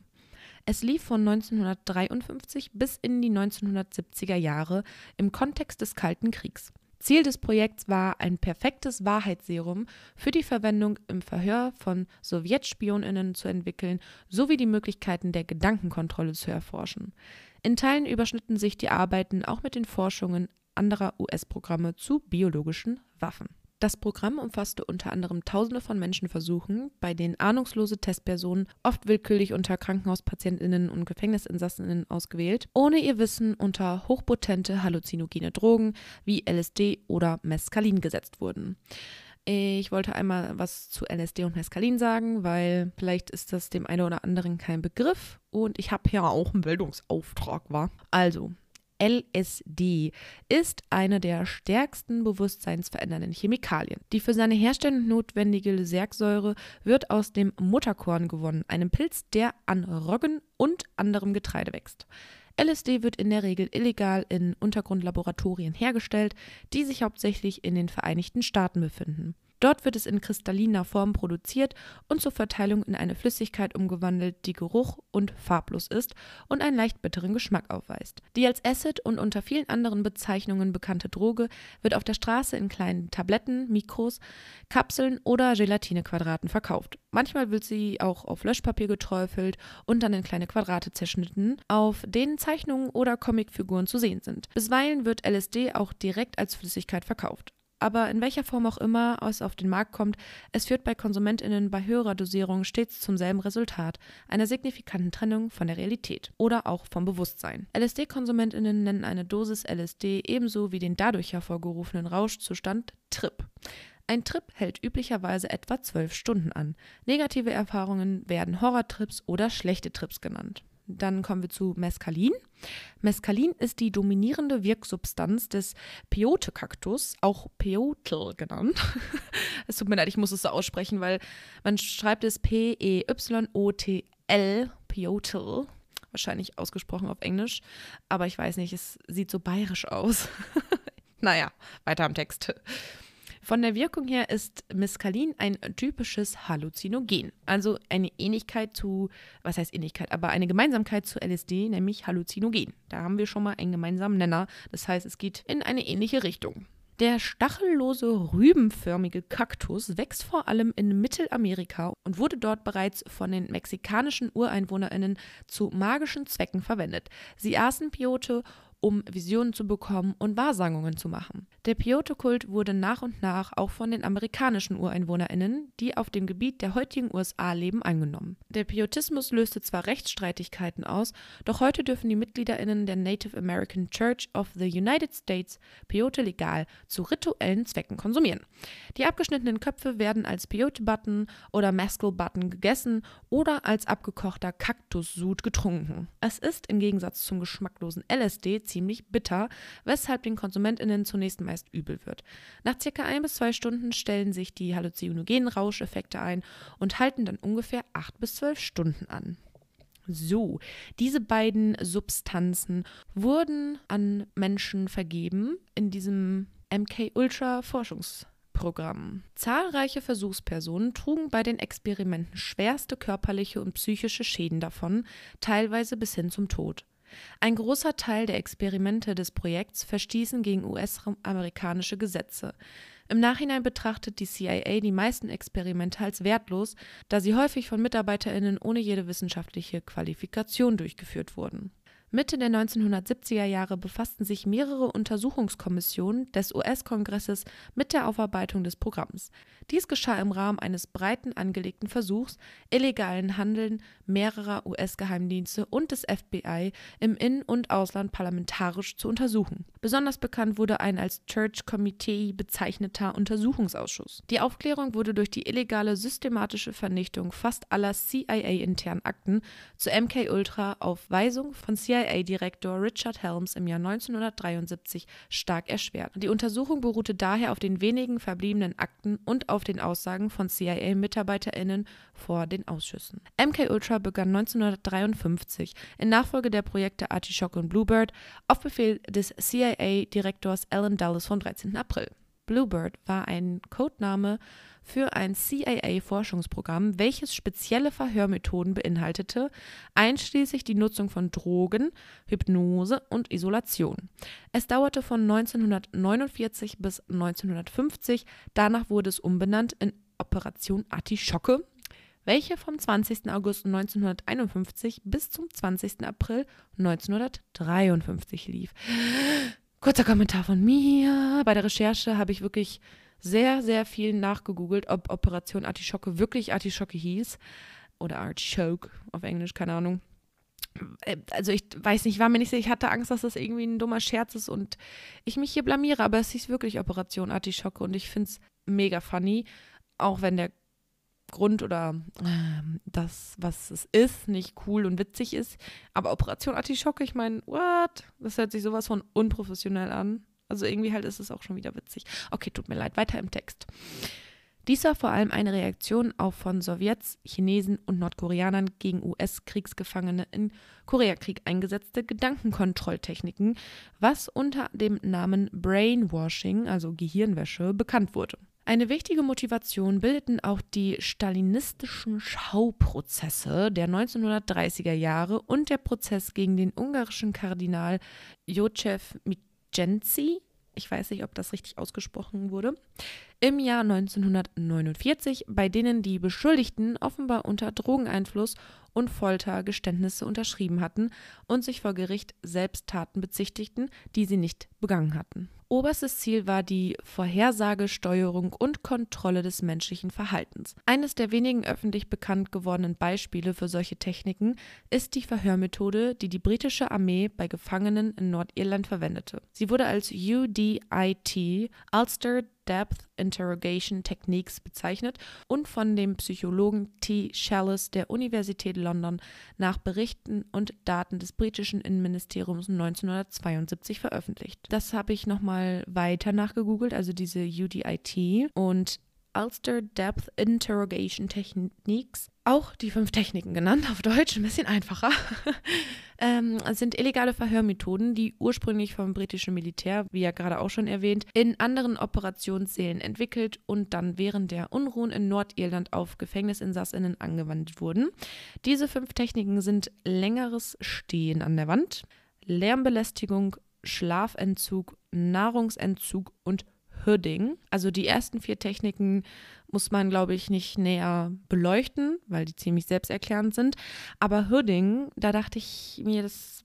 Es lief von 1953 bis in die 1970er Jahre im Kontext des Kalten Kriegs. Ziel des Projekts war, ein perfektes Wahrheitsserum für die Verwendung im Verhör von Sowjetspioninnen zu entwickeln, sowie die Möglichkeiten der Gedankenkontrolle zu erforschen. In Teilen überschnitten sich die Arbeiten auch mit den Forschungen anderer US-Programme zu biologischen Waffen. Das Programm umfasste unter anderem tausende von Menschenversuchen, bei denen ahnungslose Testpersonen, oft willkürlich unter Krankenhauspatientinnen und Gefängnisinsassinnen ausgewählt, ohne ihr Wissen unter hochpotente halluzinogene Drogen wie LSD oder Mescalin gesetzt wurden. Ich wollte einmal was zu LSD und Mescalin sagen, weil vielleicht ist das dem einen oder anderen kein Begriff und ich habe ja auch einen Bildungsauftrag, war. Also, LSD ist eine der stärksten bewusstseinsverändernden Chemikalien. Die für seine Herstellung notwendige Lysergsäure wird aus dem Mutterkorn gewonnen, einem Pilz, der an Roggen und anderem Getreide wächst. LSD wird in der Regel illegal in Untergrundlaboratorien hergestellt, die sich hauptsächlich in den Vereinigten Staaten befinden. Dort wird es in kristalliner Form produziert und zur Verteilung in eine Flüssigkeit umgewandelt, die geruch- und farblos ist und einen leicht bitteren Geschmack aufweist. Die als Acid und unter vielen anderen Bezeichnungen bekannte Droge wird auf der Straße in kleinen Tabletten, Mikros, Kapseln oder Gelatinequadraten verkauft. Manchmal wird sie auch auf Löschpapier geträufelt und dann in kleine Quadrate zerschnitten, auf denen Zeichnungen oder Comicfiguren zu sehen sind. Bisweilen wird LSD auch direkt als Flüssigkeit verkauft aber in welcher Form auch immer es auf den Markt kommt, es führt bei KonsumentInnen bei höherer Dosierung stets zum selben Resultat, einer signifikanten Trennung von der Realität oder auch vom Bewusstsein. LSD-KonsumentInnen nennen eine Dosis LSD ebenso wie den dadurch hervorgerufenen Rauschzustand Trip. Ein Trip hält üblicherweise etwa zwölf Stunden an. Negative Erfahrungen werden Horrortrips oder schlechte Trips genannt. Dann kommen wir zu Mescalin. Mescalin ist die dominierende Wirksubstanz des Peyote-Kaktus, auch Peyote genannt. es tut mir leid, ich muss es so aussprechen, weil man schreibt es P-E-Y-O-T-L, Peyote. Wahrscheinlich ausgesprochen auf Englisch, aber ich weiß nicht, es sieht so bayerisch aus. naja, weiter am Text. Von der Wirkung her ist Mescalin ein typisches Halluzinogen. Also eine Ähnlichkeit zu, was heißt Ähnlichkeit, aber eine Gemeinsamkeit zu LSD, nämlich Halluzinogen. Da haben wir schon mal einen gemeinsamen Nenner. Das heißt, es geht in eine ähnliche Richtung. Der stachellose, rübenförmige Kaktus wächst vor allem in Mittelamerika und wurde dort bereits von den mexikanischen UreinwohnerInnen zu magischen Zwecken verwendet. Sie aßen Piote um Visionen zu bekommen und Wahrsagungen zu machen. Der Peyote-Kult wurde nach und nach auch von den amerikanischen UreinwohnerInnen, die auf dem Gebiet der heutigen USA leben, angenommen. Der Peyotismus löste zwar Rechtsstreitigkeiten aus, doch heute dürfen die MitgliederInnen der Native American Church of the United States Peyote legal zu rituellen Zwecken konsumieren. Die abgeschnittenen Köpfe werden als Peyote-Button oder Mescal-Button gegessen oder als abgekochter Kaktussud getrunken. Es ist im Gegensatz zum geschmacklosen LSD ziemlich bitter, weshalb den KonsumentInnen zunächst meist übel wird. Nach circa ein bis zwei Stunden stellen sich die halluzinogenen Rauscheffekte ein und halten dann ungefähr acht bis zwölf Stunden an. So, diese beiden Substanzen wurden an Menschen vergeben in diesem MK Ultra Forschungsprogramm. Zahlreiche Versuchspersonen trugen bei den Experimenten schwerste körperliche und psychische Schäden davon, teilweise bis hin zum Tod. Ein großer Teil der Experimente des Projekts verstießen gegen US-amerikanische Gesetze. Im Nachhinein betrachtet die CIA die meisten Experimente als wertlos, da sie häufig von Mitarbeiterinnen ohne jede wissenschaftliche Qualifikation durchgeführt wurden Mitte der 1970er Jahre befassten sich mehrere Untersuchungskommissionen des US-Kongresses mit der Aufarbeitung des Programms. Dies geschah im Rahmen eines breiten angelegten Versuchs, illegalen Handeln mehrerer US-Geheimdienste und des FBI im In- und Ausland parlamentarisch zu untersuchen. Besonders bekannt wurde ein als Church Committee bezeichneter Untersuchungsausschuss. Die Aufklärung wurde durch die illegale systematische Vernichtung fast aller CIA-internen Akten zu MK Ultra auf Weisung von CIA CIA-Direktor Richard Helms im Jahr 1973 stark erschwert. Die Untersuchung beruhte daher auf den wenigen verbliebenen Akten und auf den Aussagen von CIA-MitarbeiterInnen vor den Ausschüssen. MK Ultra begann 1953 in Nachfolge der Projekte Artichoke und Bluebird auf Befehl des CIA-Direktors Alan Dulles vom 13. April. Bluebird war ein Codename für ein CIA-Forschungsprogramm, welches spezielle Verhörmethoden beinhaltete, einschließlich die Nutzung von Drogen, Hypnose und Isolation. Es dauerte von 1949 bis 1950, danach wurde es umbenannt in Operation Artischocke, welche vom 20. August 1951 bis zum 20. April 1953 lief. Kurzer Kommentar von mir. Bei der Recherche habe ich wirklich sehr, sehr viel nachgegoogelt, ob Operation Artischocke wirklich Artischocke hieß. Oder Artichoke auf Englisch, keine Ahnung. Äh, also ich weiß nicht, war mir nicht sicher, ich hatte Angst, dass das irgendwie ein dummer Scherz ist und ich mich hier blamiere, aber es hieß wirklich Operation Artischocke und ich finde es mega funny, auch wenn der Grund oder äh, das, was es ist, nicht cool und witzig ist. Aber Operation Artischocke, ich meine, what? Das hört sich sowas von unprofessionell an. Also irgendwie halt ist es auch schon wieder witzig. Okay, tut mir leid, weiter im Text. Dies war vor allem eine Reaktion auf von Sowjets, Chinesen und Nordkoreanern gegen US-Kriegsgefangene im Koreakrieg eingesetzte Gedankenkontrolltechniken, was unter dem Namen Brainwashing, also Gehirnwäsche, bekannt wurde. Eine wichtige Motivation bildeten auch die stalinistischen Schauprozesse der 1930er Jahre und der Prozess gegen den ungarischen Kardinal Josef Mijenci ich weiß nicht, ob das richtig ausgesprochen wurde, im Jahr 1949, bei denen die Beschuldigten offenbar unter Drogeneinfluss und Folter Geständnisse unterschrieben hatten und sich vor Gericht selbst Taten bezichtigten, die sie nicht begangen hatten. Oberstes Ziel war die Vorhersage, Steuerung und Kontrolle des menschlichen Verhaltens. Eines der wenigen öffentlich bekannt gewordenen Beispiele für solche Techniken ist die Verhörmethode, die die britische Armee bei Gefangenen in Nordirland verwendete. Sie wurde als UDIT, Ulster Depth Interrogation Techniques bezeichnet und von dem Psychologen T. Shallis der Universität London nach Berichten und Daten des britischen Innenministeriums 1972 veröffentlicht. Das habe ich nochmal weiter nachgegoogelt, also diese UDIT und Ulster Depth Interrogation Techniques, auch die fünf Techniken genannt, auf Deutsch ein bisschen einfacher, ähm, sind illegale Verhörmethoden, die ursprünglich vom britischen Militär, wie ja gerade auch schon erwähnt, in anderen Operationssälen entwickelt und dann während der Unruhen in Nordirland auf Gefängnisinsassinnen angewandt wurden. Diese fünf Techniken sind längeres Stehen an der Wand, Lärmbelästigung, Schlafentzug, Nahrungsentzug und Hooding. Also die ersten vier Techniken muss man, glaube ich, nicht näher beleuchten, weil die ziemlich selbsterklärend sind. Aber Hooding, da dachte ich mir, das,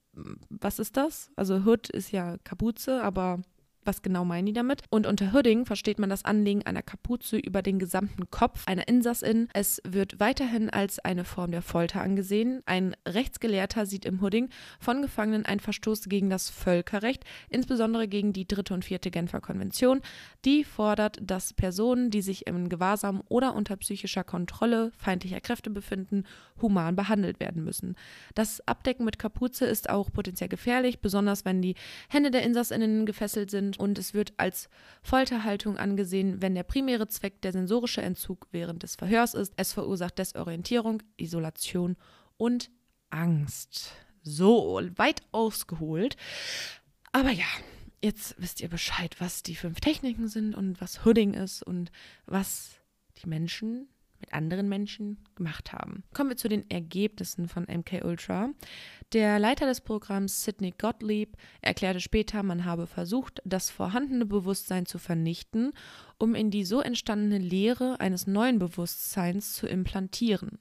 was ist das? Also Hood ist ja Kapuze, aber was genau meinen die damit? Und unter Hooding versteht man das Anlegen einer Kapuze über den gesamten Kopf einer Insassin. Es wird weiterhin als eine Form der Folter angesehen. Ein Rechtsgelehrter sieht im Hooding von Gefangenen einen Verstoß gegen das Völkerrecht, insbesondere gegen die dritte und vierte Genfer Konvention. Die fordert, dass Personen, die sich im Gewahrsam oder unter psychischer Kontrolle feindlicher Kräfte befinden, human behandelt werden müssen. Das Abdecken mit Kapuze ist auch potenziell gefährlich, besonders wenn die Hände der Insassinnen gefesselt sind und es wird als Folterhaltung angesehen, wenn der primäre Zweck der sensorische Entzug während des Verhörs ist. Es verursacht Desorientierung, Isolation und Angst. So, weit ausgeholt. Aber ja, jetzt wisst ihr Bescheid, was die fünf Techniken sind und was Hooding ist und was die Menschen mit anderen Menschen gemacht haben. Kommen wir zu den Ergebnissen von MK Ultra. Der Leiter des Programms Sidney Gottlieb erklärte später, man habe versucht, das vorhandene Bewusstsein zu vernichten, um in die so entstandene Lehre eines neuen Bewusstseins zu implantieren.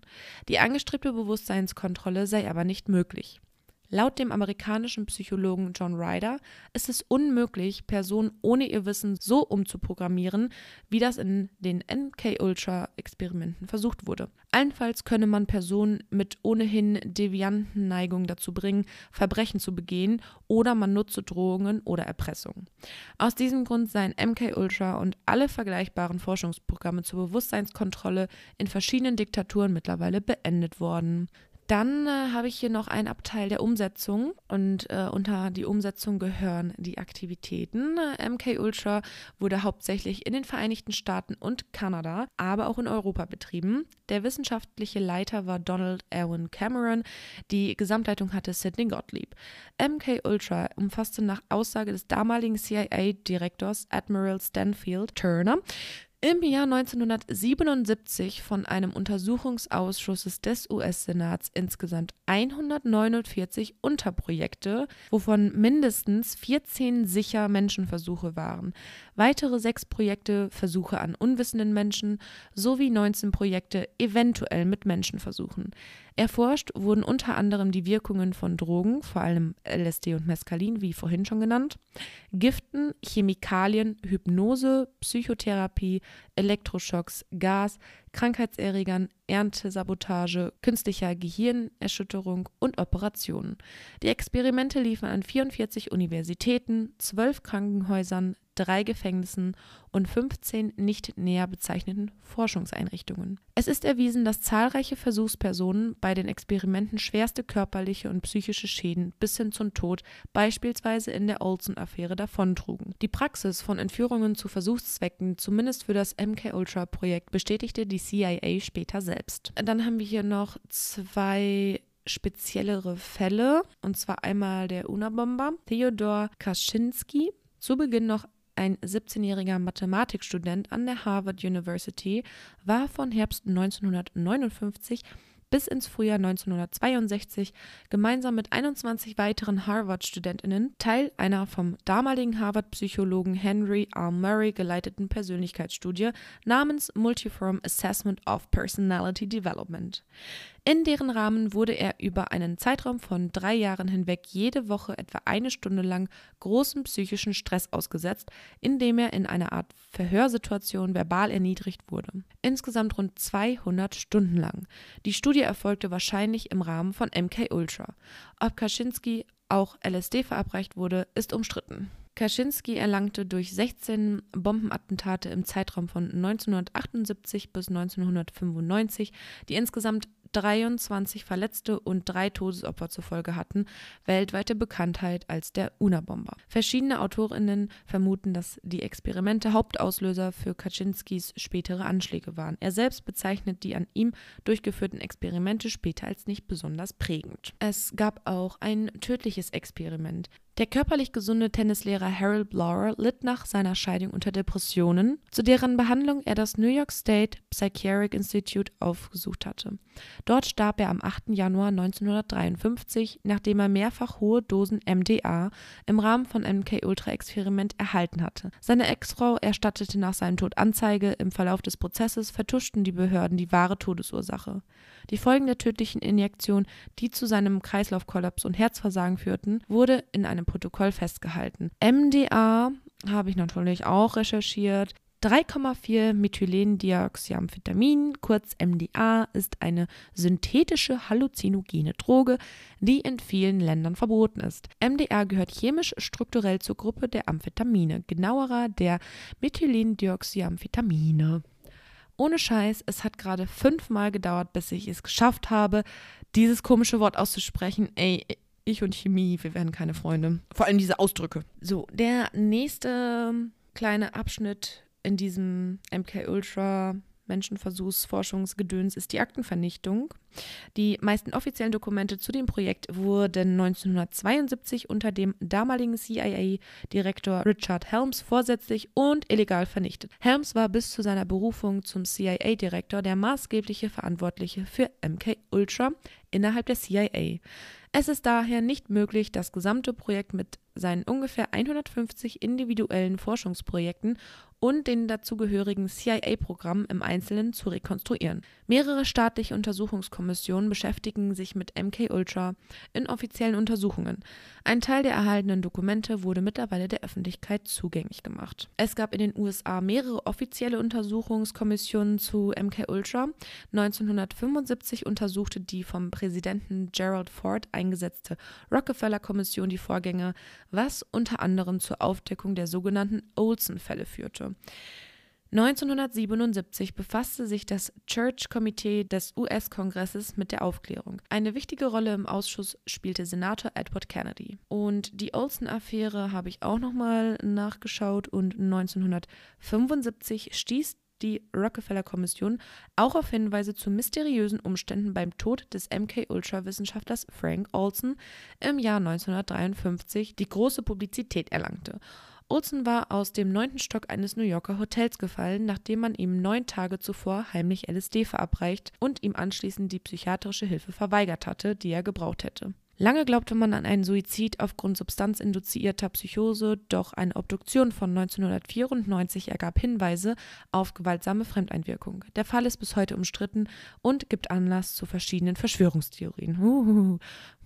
Die angestrebte Bewusstseinskontrolle sei aber nicht möglich. Laut dem amerikanischen Psychologen John Ryder ist es unmöglich, Personen ohne ihr Wissen so umzuprogrammieren, wie das in den MK-Ultra-Experimenten versucht wurde. Allenfalls könne man Personen mit ohnehin devianten Neigungen dazu bringen, Verbrechen zu begehen oder man nutze Drohungen oder Erpressung. Aus diesem Grund seien MK-Ultra und alle vergleichbaren Forschungsprogramme zur Bewusstseinskontrolle in verschiedenen Diktaturen mittlerweile beendet worden. Dann äh, habe ich hier noch einen Abteil der Umsetzung und äh, unter die Umsetzung gehören die Aktivitäten. Äh, MK Ultra wurde hauptsächlich in den Vereinigten Staaten und Kanada, aber auch in Europa betrieben. Der wissenschaftliche Leiter war Donald Erwin Cameron. Die Gesamtleitung hatte Sidney Gottlieb. MK Ultra umfasste nach Aussage des damaligen CIA-Direktors Admiral Stanfield Turner im Jahr 1977 von einem Untersuchungsausschuss des US-Senats insgesamt 149 Unterprojekte, wovon mindestens 14 sicher Menschenversuche waren, weitere sechs Projekte Versuche an unwissenden Menschen sowie 19 Projekte eventuell mit Menschenversuchen. Erforscht wurden unter anderem die Wirkungen von Drogen, vor allem LSD und Mescalin, wie vorhin schon genannt, Giften, Chemikalien, Hypnose, Psychotherapie, Elektroschocks, Gas, Krankheitserregern, Erntesabotage, künstlicher Gehirnerschütterung und Operationen. Die Experimente liefen an 44 Universitäten, 12 Krankenhäusern, drei Gefängnissen und 15 nicht näher bezeichneten Forschungseinrichtungen. Es ist erwiesen, dass zahlreiche Versuchspersonen bei den Experimenten schwerste körperliche und psychische Schäden bis hin zum Tod, beispielsweise in der Olson-Affäre, davontrugen. Die Praxis von Entführungen zu Versuchszwecken, zumindest für das MK-Ultra-Projekt, bestätigte die CIA später selbst. Dann haben wir hier noch zwei speziellere Fälle, und zwar einmal der Unabomber Theodor Kaczynski, zu Beginn noch ein 17-jähriger Mathematikstudent an der Harvard University, war von Herbst 1959 bis ins Frühjahr 1962 gemeinsam mit 21 weiteren Harvard-Studentinnen Teil einer vom damaligen Harvard-Psychologen Henry R. Murray geleiteten Persönlichkeitsstudie namens Multiform Assessment of Personality Development. In deren Rahmen wurde er über einen Zeitraum von drei Jahren hinweg jede Woche etwa eine Stunde lang großem psychischen Stress ausgesetzt, indem er in einer Art Verhörsituation verbal erniedrigt wurde. Insgesamt rund 200 Stunden lang. Die Studie erfolgte wahrscheinlich im Rahmen von MK Ultra. Ob Kaczynski auch LSD verabreicht wurde, ist umstritten. Kaczynski erlangte durch 16 Bombenattentate im Zeitraum von 1978 bis 1995, die insgesamt 23 Verletzte und drei Todesopfer zur Folge hatten, weltweite Bekanntheit als der Unabomber. Verschiedene Autorinnen vermuten, dass die Experimente Hauptauslöser für Kaczynskis spätere Anschläge waren. Er selbst bezeichnet die an ihm durchgeführten Experimente später als nicht besonders prägend. Es gab auch ein tödliches Experiment. Der körperlich gesunde Tennislehrer Harold Blower litt nach seiner Scheidung unter Depressionen, zu deren Behandlung er das New York State Psychiatric Institute aufgesucht hatte. Dort starb er am 8. Januar 1953, nachdem er mehrfach hohe Dosen MDA im Rahmen von MK-Ultra-Experiment erhalten hatte. Seine Ex-Frau erstattete nach seinem Tod Anzeige. Im Verlauf des Prozesses vertuschten die Behörden die wahre Todesursache. Die Folgen der tödlichen Injektion, die zu seinem Kreislaufkollaps und Herzversagen führten, wurde in einem Protokoll festgehalten. MDA habe ich natürlich auch recherchiert. 3,4 Methylendioxyamphetamin, kurz MDA, ist eine synthetische halluzinogene Droge, die in vielen Ländern verboten ist. MDA gehört chemisch strukturell zur Gruppe der Amphetamine, genauerer der Methylendioxyamphetamine. Ohne Scheiß, es hat gerade fünfmal gedauert, bis ich es geschafft habe, dieses komische Wort auszusprechen. Ey, ich und Chemie, wir werden keine Freunde. Vor allem diese Ausdrücke. So, der nächste kleine Abschnitt in diesem MK Ultra Menschenversuchsforschungsgedöns ist die Aktenvernichtung. Die meisten offiziellen Dokumente zu dem Projekt wurden 1972 unter dem damaligen CIA-Direktor Richard Helms vorsätzlich und illegal vernichtet. Helms war bis zu seiner Berufung zum CIA-Direktor der maßgebliche Verantwortliche für MK Ultra innerhalb der CIA. Es ist daher nicht möglich, das gesamte Projekt mit seinen ungefähr 150 individuellen Forschungsprojekten und den dazugehörigen CIA-Programmen im Einzelnen zu rekonstruieren. Mehrere staatliche Untersuchungskommissionen beschäftigen sich mit MK-Ultra in offiziellen Untersuchungen. Ein Teil der erhaltenen Dokumente wurde mittlerweile der Öffentlichkeit zugänglich gemacht. Es gab in den USA mehrere offizielle Untersuchungskommissionen zu MK-Ultra. 1975 untersuchte die vom Präsidenten Gerald Ford eingesetzte Rockefeller-Kommission die Vorgänge, was unter anderem zur Aufdeckung der sogenannten Olson-Fälle führte. 1977 befasste sich das Church-Komitee des US-Kongresses mit der Aufklärung. Eine wichtige Rolle im Ausschuss spielte Senator Edward Kennedy. Und die Olson-Affäre habe ich auch nochmal nachgeschaut und 1975 stieß die Rockefeller-Kommission auch auf Hinweise zu mysteriösen Umständen beim Tod des MK-Ultra-Wissenschaftlers Frank Olson im Jahr 1953, die große Publizität erlangte. Olson war aus dem neunten Stock eines New Yorker Hotels gefallen, nachdem man ihm neun Tage zuvor heimlich LSD verabreicht und ihm anschließend die psychiatrische Hilfe verweigert hatte, die er gebraucht hätte. Lange glaubte man an einen Suizid aufgrund substanzinduzierter Psychose, doch eine Obduktion von 1994 ergab Hinweise auf gewaltsame Fremdeinwirkung. Der Fall ist bis heute umstritten und gibt Anlass zu verschiedenen Verschwörungstheorien. Uhuhu.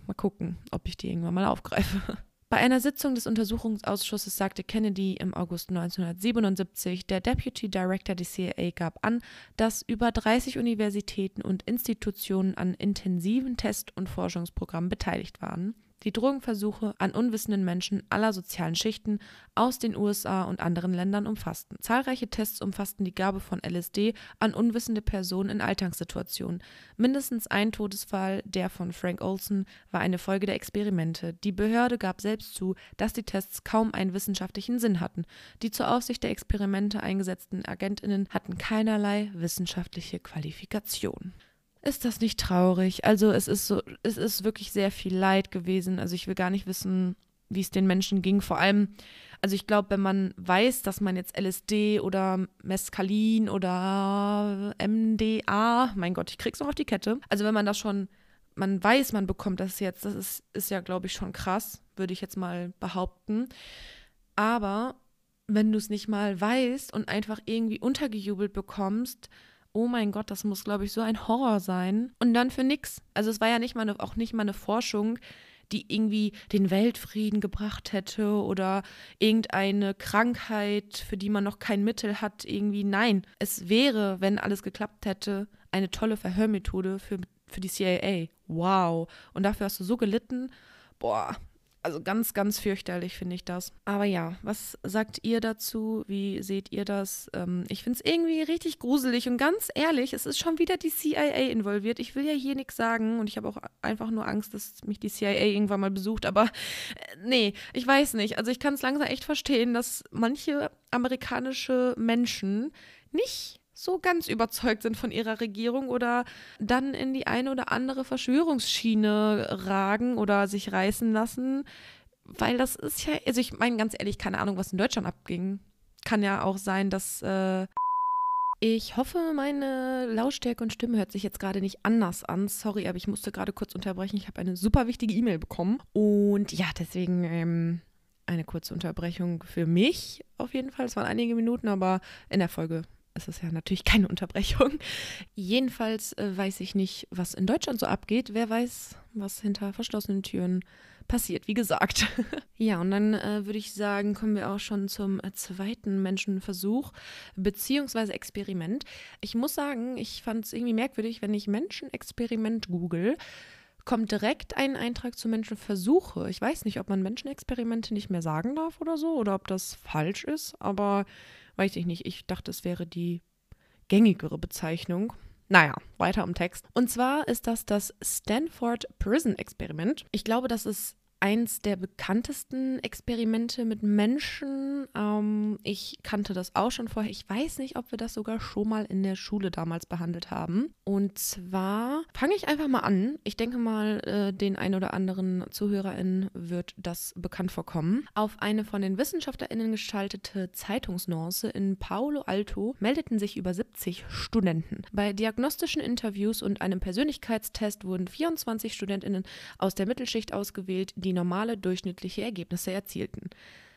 Mal gucken, ob ich die irgendwann mal aufgreife. Bei einer Sitzung des Untersuchungsausschusses sagte Kennedy im August 1977, der Deputy Director des CIA gab an, dass über 30 Universitäten und Institutionen an intensiven Test- und Forschungsprogrammen beteiligt waren die Drogenversuche an unwissenden Menschen aller sozialen Schichten aus den USA und anderen Ländern umfassten. Zahlreiche Tests umfassten die Gabe von LSD an unwissende Personen in Alltagssituationen. Mindestens ein Todesfall, der von Frank Olson, war eine Folge der Experimente. Die Behörde gab selbst zu, dass die Tests kaum einen wissenschaftlichen Sinn hatten. Die zur Aufsicht der Experimente eingesetzten Agentinnen hatten keinerlei wissenschaftliche Qualifikation. Ist das nicht traurig? Also es ist so, es ist wirklich sehr viel Leid gewesen. Also ich will gar nicht wissen, wie es den Menschen ging. Vor allem, also ich glaube, wenn man weiß, dass man jetzt LSD oder Mescalin oder MDA, mein Gott, ich krieg's noch auf die Kette. Also wenn man das schon, man weiß, man bekommt das jetzt, das ist, ist ja, glaube ich, schon krass, würde ich jetzt mal behaupten. Aber wenn du es nicht mal weißt und einfach irgendwie untergejubelt bekommst, oh mein Gott, das muss, glaube ich, so ein Horror sein. Und dann für nix. Also es war ja nicht mal eine, auch nicht mal eine Forschung, die irgendwie den Weltfrieden gebracht hätte oder irgendeine Krankheit, für die man noch kein Mittel hat, irgendwie. Nein, es wäre, wenn alles geklappt hätte, eine tolle Verhörmethode für, für die CIA. Wow. Und dafür hast du so gelitten. Boah, also ganz, ganz fürchterlich finde ich das. Aber ja, was sagt ihr dazu? Wie seht ihr das? Ähm, ich finde es irgendwie richtig gruselig und ganz ehrlich, es ist schon wieder die CIA involviert. Ich will ja hier nichts sagen und ich habe auch einfach nur Angst, dass mich die CIA irgendwann mal besucht. Aber äh, nee, ich weiß nicht. Also ich kann es langsam echt verstehen, dass manche amerikanische Menschen nicht so ganz überzeugt sind von ihrer Regierung oder dann in die eine oder andere Verschwörungsschiene ragen oder sich reißen lassen. Weil das ist ja, also ich meine ganz ehrlich, keine Ahnung, was in Deutschland abging. Kann ja auch sein, dass. Äh ich hoffe, meine Lautstärke und Stimme hört sich jetzt gerade nicht anders an. Sorry, aber ich musste gerade kurz unterbrechen. Ich habe eine super wichtige E-Mail bekommen. Und ja, deswegen ähm, eine kurze Unterbrechung für mich auf jeden Fall. Es waren einige Minuten, aber in der Folge es ist ja natürlich keine Unterbrechung. Jedenfalls äh, weiß ich nicht, was in Deutschland so abgeht. Wer weiß, was hinter verschlossenen Türen passiert, wie gesagt. ja, und dann äh, würde ich sagen, kommen wir auch schon zum äh, zweiten Menschenversuch beziehungsweise Experiment. Ich muss sagen, ich fand es irgendwie merkwürdig, wenn ich Menschenexperiment google kommt direkt ein Eintrag zu Menschenversuche. Ich weiß nicht, ob man Menschenexperimente nicht mehr sagen darf oder so oder ob das falsch ist, aber Weiß ich nicht. Ich dachte, es wäre die gängigere Bezeichnung. Naja, weiter im Text. Und zwar ist das das Stanford Prison Experiment. Ich glaube, das ist eins der bekanntesten Experimente mit Menschen. Ähm, ich kannte das auch schon vorher. Ich weiß nicht, ob wir das sogar schon mal in der Schule damals behandelt haben. Und zwar fange ich einfach mal an. Ich denke mal, äh, den ein oder anderen ZuhörerInnen wird das bekannt vorkommen. Auf eine von den WissenschaftlerInnen gestaltete Zeitungsnonce in Paolo Alto meldeten sich über 70 Studenten. Bei diagnostischen Interviews und einem Persönlichkeitstest wurden 24 StudentInnen aus der Mittelschicht ausgewählt, die die normale durchschnittliche Ergebnisse erzielten.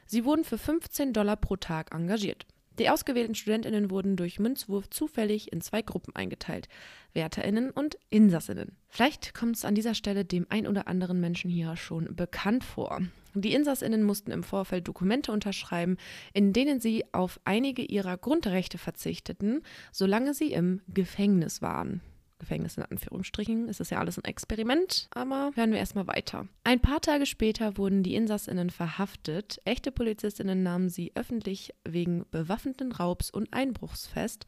Sie wurden für 15 Dollar pro Tag engagiert. Die ausgewählten Studentinnen wurden durch Münzwurf zufällig in zwei Gruppen eingeteilt: Wärterinnen und Insassinnen. Vielleicht kommt es an dieser Stelle dem ein oder anderen Menschen hier schon bekannt vor. Die Insassinnen mussten im Vorfeld Dokumente unterschreiben, in denen sie auf einige ihrer Grundrechte verzichteten, solange sie im Gefängnis waren. Gefängnis in Anführungsstrichen. Es ist ja alles ein Experiment, aber hören wir erstmal weiter. Ein paar Tage später wurden die Insassinnen verhaftet. Echte Polizistinnen nahmen sie öffentlich wegen bewaffneten Raubs und Einbruchs fest,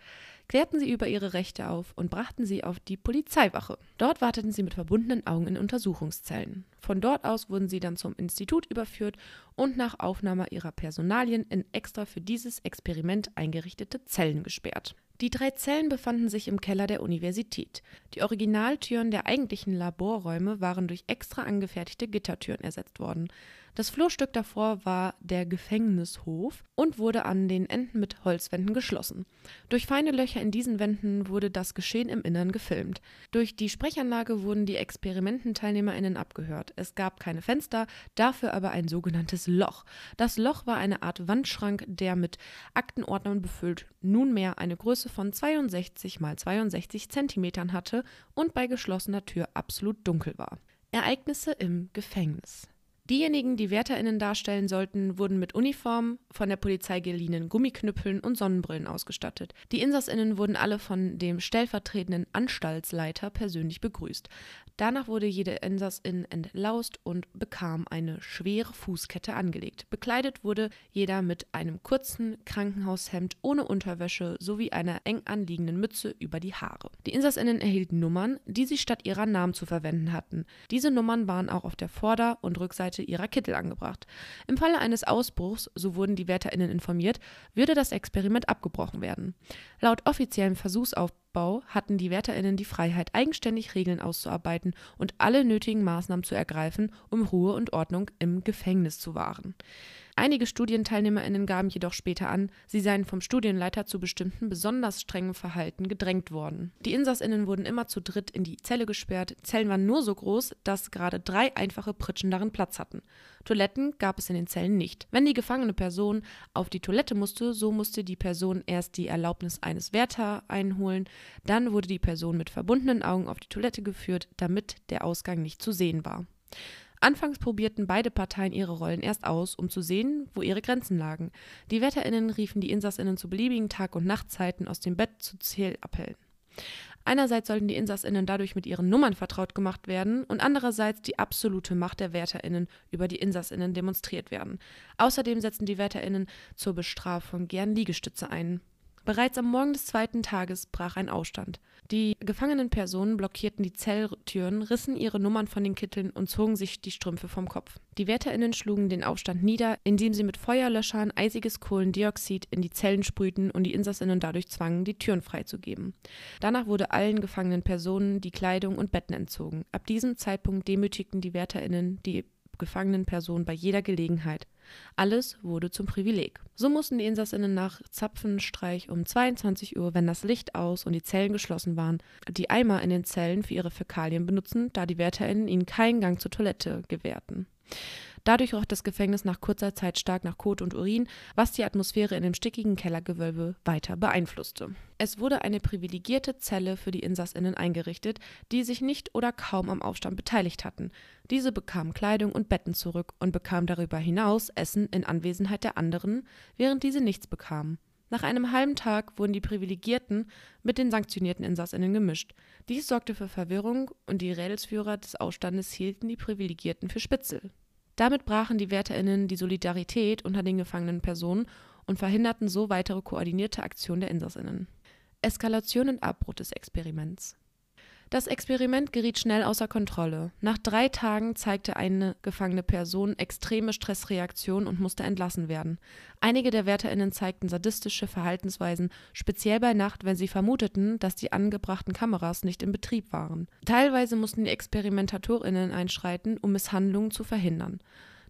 klärten sie über ihre Rechte auf und brachten sie auf die Polizeiwache. Dort warteten sie mit verbundenen Augen in Untersuchungszellen. Von dort aus wurden sie dann zum Institut überführt und nach Aufnahme ihrer Personalien in extra für dieses Experiment eingerichtete Zellen gesperrt. Die drei Zellen befanden sich im Keller der Universität. Die Originaltüren der eigentlichen Laborräume waren durch extra angefertigte Gittertüren ersetzt worden. Das Flurstück davor war der Gefängnishof und wurde an den Enden mit Holzwänden geschlossen. Durch feine Löcher in diesen Wänden wurde das Geschehen im Innern gefilmt. Durch die Sprechanlage wurden die ExperimententeilnehmerInnen abgehört. Es gab keine Fenster, dafür aber ein sogenanntes Loch. Das Loch war eine Art Wandschrank, der mit Aktenordnern befüllt nunmehr eine Größe von 62 mal 62 Zentimetern hatte und bei geschlossener Tür absolut dunkel war. Ereignisse im Gefängnis. Diejenigen, die WärterInnen darstellen sollten, wurden mit Uniformen, von der Polizei geliehenen Gummiknüppeln und Sonnenbrillen ausgestattet. Die InsassInnen wurden alle von dem stellvertretenden Anstaltsleiter persönlich begrüßt. Danach wurde jede Insassin entlaust und bekam eine schwere Fußkette angelegt. Bekleidet wurde jeder mit einem kurzen Krankenhaushemd ohne Unterwäsche sowie einer eng anliegenden Mütze über die Haare. Die Insassinnen erhielten Nummern, die sie statt ihrer Namen zu verwenden hatten. Diese Nummern waren auch auf der Vorder- und Rückseite ihrer Kittel angebracht. Im Falle eines Ausbruchs, so wurden die WärterInnen informiert, würde das Experiment abgebrochen werden. Laut offiziellem Versuchsaufbau Aufbau hatten die WärterInnen die Freiheit, eigenständig Regeln auszuarbeiten und alle nötigen Maßnahmen zu ergreifen, um Ruhe und Ordnung im Gefängnis zu wahren. Einige StudienteilnehmerInnen gaben jedoch später an, sie seien vom Studienleiter zu bestimmten besonders strengen Verhalten gedrängt worden. Die InsassInnen wurden immer zu dritt in die Zelle gesperrt. Zellen waren nur so groß, dass gerade drei einfache Pritschen darin Platz hatten. Toiletten gab es in den Zellen nicht. Wenn die gefangene Person auf die Toilette musste, so musste die Person erst die Erlaubnis eines Wärter einholen, dann wurde die Person mit verbundenen Augen auf die Toilette geführt, damit der Ausgang nicht zu sehen war. Anfangs probierten beide Parteien ihre Rollen erst aus, um zu sehen, wo ihre Grenzen lagen. Die WärterInnen riefen die InsassInnen zu beliebigen Tag- und Nachtzeiten aus dem Bett zu Zählappellen. Einerseits sollten die InsassInnen dadurch mit ihren Nummern vertraut gemacht werden und andererseits die absolute Macht der WärterInnen über die InsassInnen demonstriert werden. Außerdem setzten die WärterInnen zur Bestrafung gern Liegestütze ein. Bereits am Morgen des zweiten Tages brach ein Aufstand. Die gefangenen Personen blockierten die Zelltüren, rissen ihre Nummern von den Kitteln und zogen sich die Strümpfe vom Kopf. Die WärterInnen schlugen den Aufstand nieder, indem sie mit Feuerlöschern eisiges Kohlendioxid in die Zellen sprühten und die InsassInnen dadurch zwangen, die Türen freizugeben. Danach wurde allen gefangenen Personen die Kleidung und Betten entzogen. Ab diesem Zeitpunkt demütigten die WärterInnen die gefangenen Personen bei jeder Gelegenheit. Alles wurde zum Privileg. So mussten die Insassinnen nach Zapfenstreich um 22 Uhr, wenn das Licht aus und die Zellen geschlossen waren, die Eimer in den Zellen für ihre Fäkalien benutzen, da die WärterInnen ihnen keinen Gang zur Toilette gewährten. Dadurch roch das Gefängnis nach kurzer Zeit stark nach Kot und Urin, was die Atmosphäre in dem stickigen Kellergewölbe weiter beeinflusste. Es wurde eine privilegierte Zelle für die Insassinnen eingerichtet, die sich nicht oder kaum am Aufstand beteiligt hatten. Diese bekamen Kleidung und Betten zurück und bekamen darüber hinaus Essen in Anwesenheit der anderen, während diese nichts bekamen. Nach einem halben Tag wurden die Privilegierten mit den sanktionierten Insassinnen gemischt. Dies sorgte für Verwirrung und die Rädelsführer des Aufstandes hielten die Privilegierten für Spitzel. Damit brachen die WärterInnen die Solidarität unter den gefangenen Personen und verhinderten so weitere koordinierte Aktionen der InsassInnen. Eskalation und Abbruch des Experiments das Experiment geriet schnell außer Kontrolle. Nach drei Tagen zeigte eine gefangene Person extreme Stressreaktionen und musste entlassen werden. Einige der WärterInnen zeigten sadistische Verhaltensweisen, speziell bei Nacht, wenn sie vermuteten, dass die angebrachten Kameras nicht in Betrieb waren. Teilweise mussten die ExperimentatorInnen einschreiten, um Misshandlungen zu verhindern.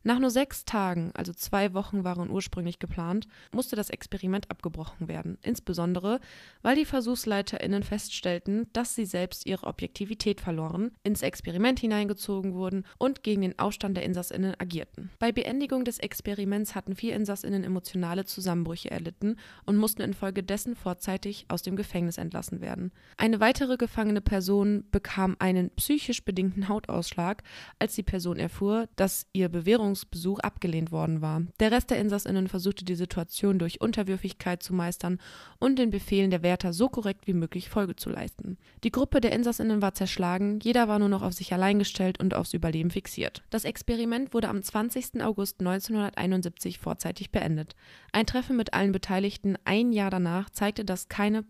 Nach nur sechs Tagen, also zwei Wochen waren ursprünglich geplant, musste das Experiment abgebrochen werden, insbesondere weil die VersuchsleiterInnen feststellten, dass sie selbst ihre Objektivität verloren, ins Experiment hineingezogen wurden und gegen den Aufstand der InsassInnen agierten. Bei Beendigung des Experiments hatten vier InsassInnen emotionale Zusammenbrüche erlitten und mussten infolgedessen vorzeitig aus dem Gefängnis entlassen werden. Eine weitere gefangene Person bekam einen psychisch bedingten Hautausschlag, als die Person erfuhr, dass ihr Bewährungs Besuch abgelehnt worden war. Der Rest der InsassInnen versuchte die Situation durch Unterwürfigkeit zu meistern und den Befehlen der Wärter so korrekt wie möglich Folge zu leisten. Die Gruppe der InsassInnen war zerschlagen, jeder war nur noch auf sich allein gestellt und aufs Überleben fixiert. Das Experiment wurde am 20. August 1971 vorzeitig beendet. Ein Treffen mit allen Beteiligten ein Jahr danach zeigte, dass, keine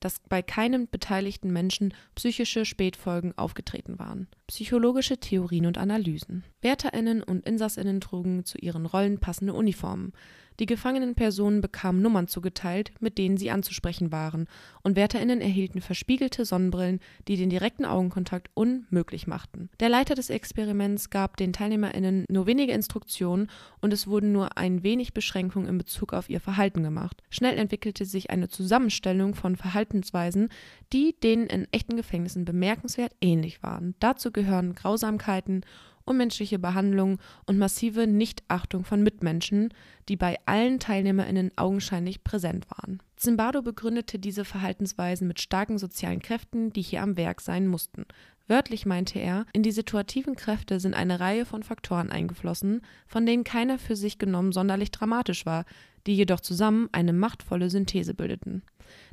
dass bei keinem beteiligten Menschen psychische Spätfolgen aufgetreten waren. Psychologische Theorien und Analysen. WärterInnen und InsassInnen trugen zu ihren Rollen passende Uniformen. Die gefangenen Personen bekamen Nummern zugeteilt, mit denen sie anzusprechen waren, und WärterInnen erhielten verspiegelte Sonnenbrillen, die den direkten Augenkontakt unmöglich machten. Der Leiter des Experiments gab den TeilnehmerInnen nur wenige Instruktionen und es wurden nur ein wenig Beschränkungen in Bezug auf ihr Verhalten gemacht. Schnell entwickelte sich eine Zusammenstellung von Verhaltensweisen, die denen in echten Gefängnissen bemerkenswert ähnlich waren. Dazu gehören Grausamkeiten unmenschliche Behandlung und massive Nichtachtung von Mitmenschen, die bei allen TeilnehmerInnen augenscheinlich präsent waren. Zimbardo begründete diese Verhaltensweisen mit starken sozialen Kräften, die hier am Werk sein mussten. Wörtlich meinte er, in die situativen Kräfte sind eine Reihe von Faktoren eingeflossen, von denen keiner für sich genommen sonderlich dramatisch war, die jedoch zusammen eine machtvolle Synthese bildeten.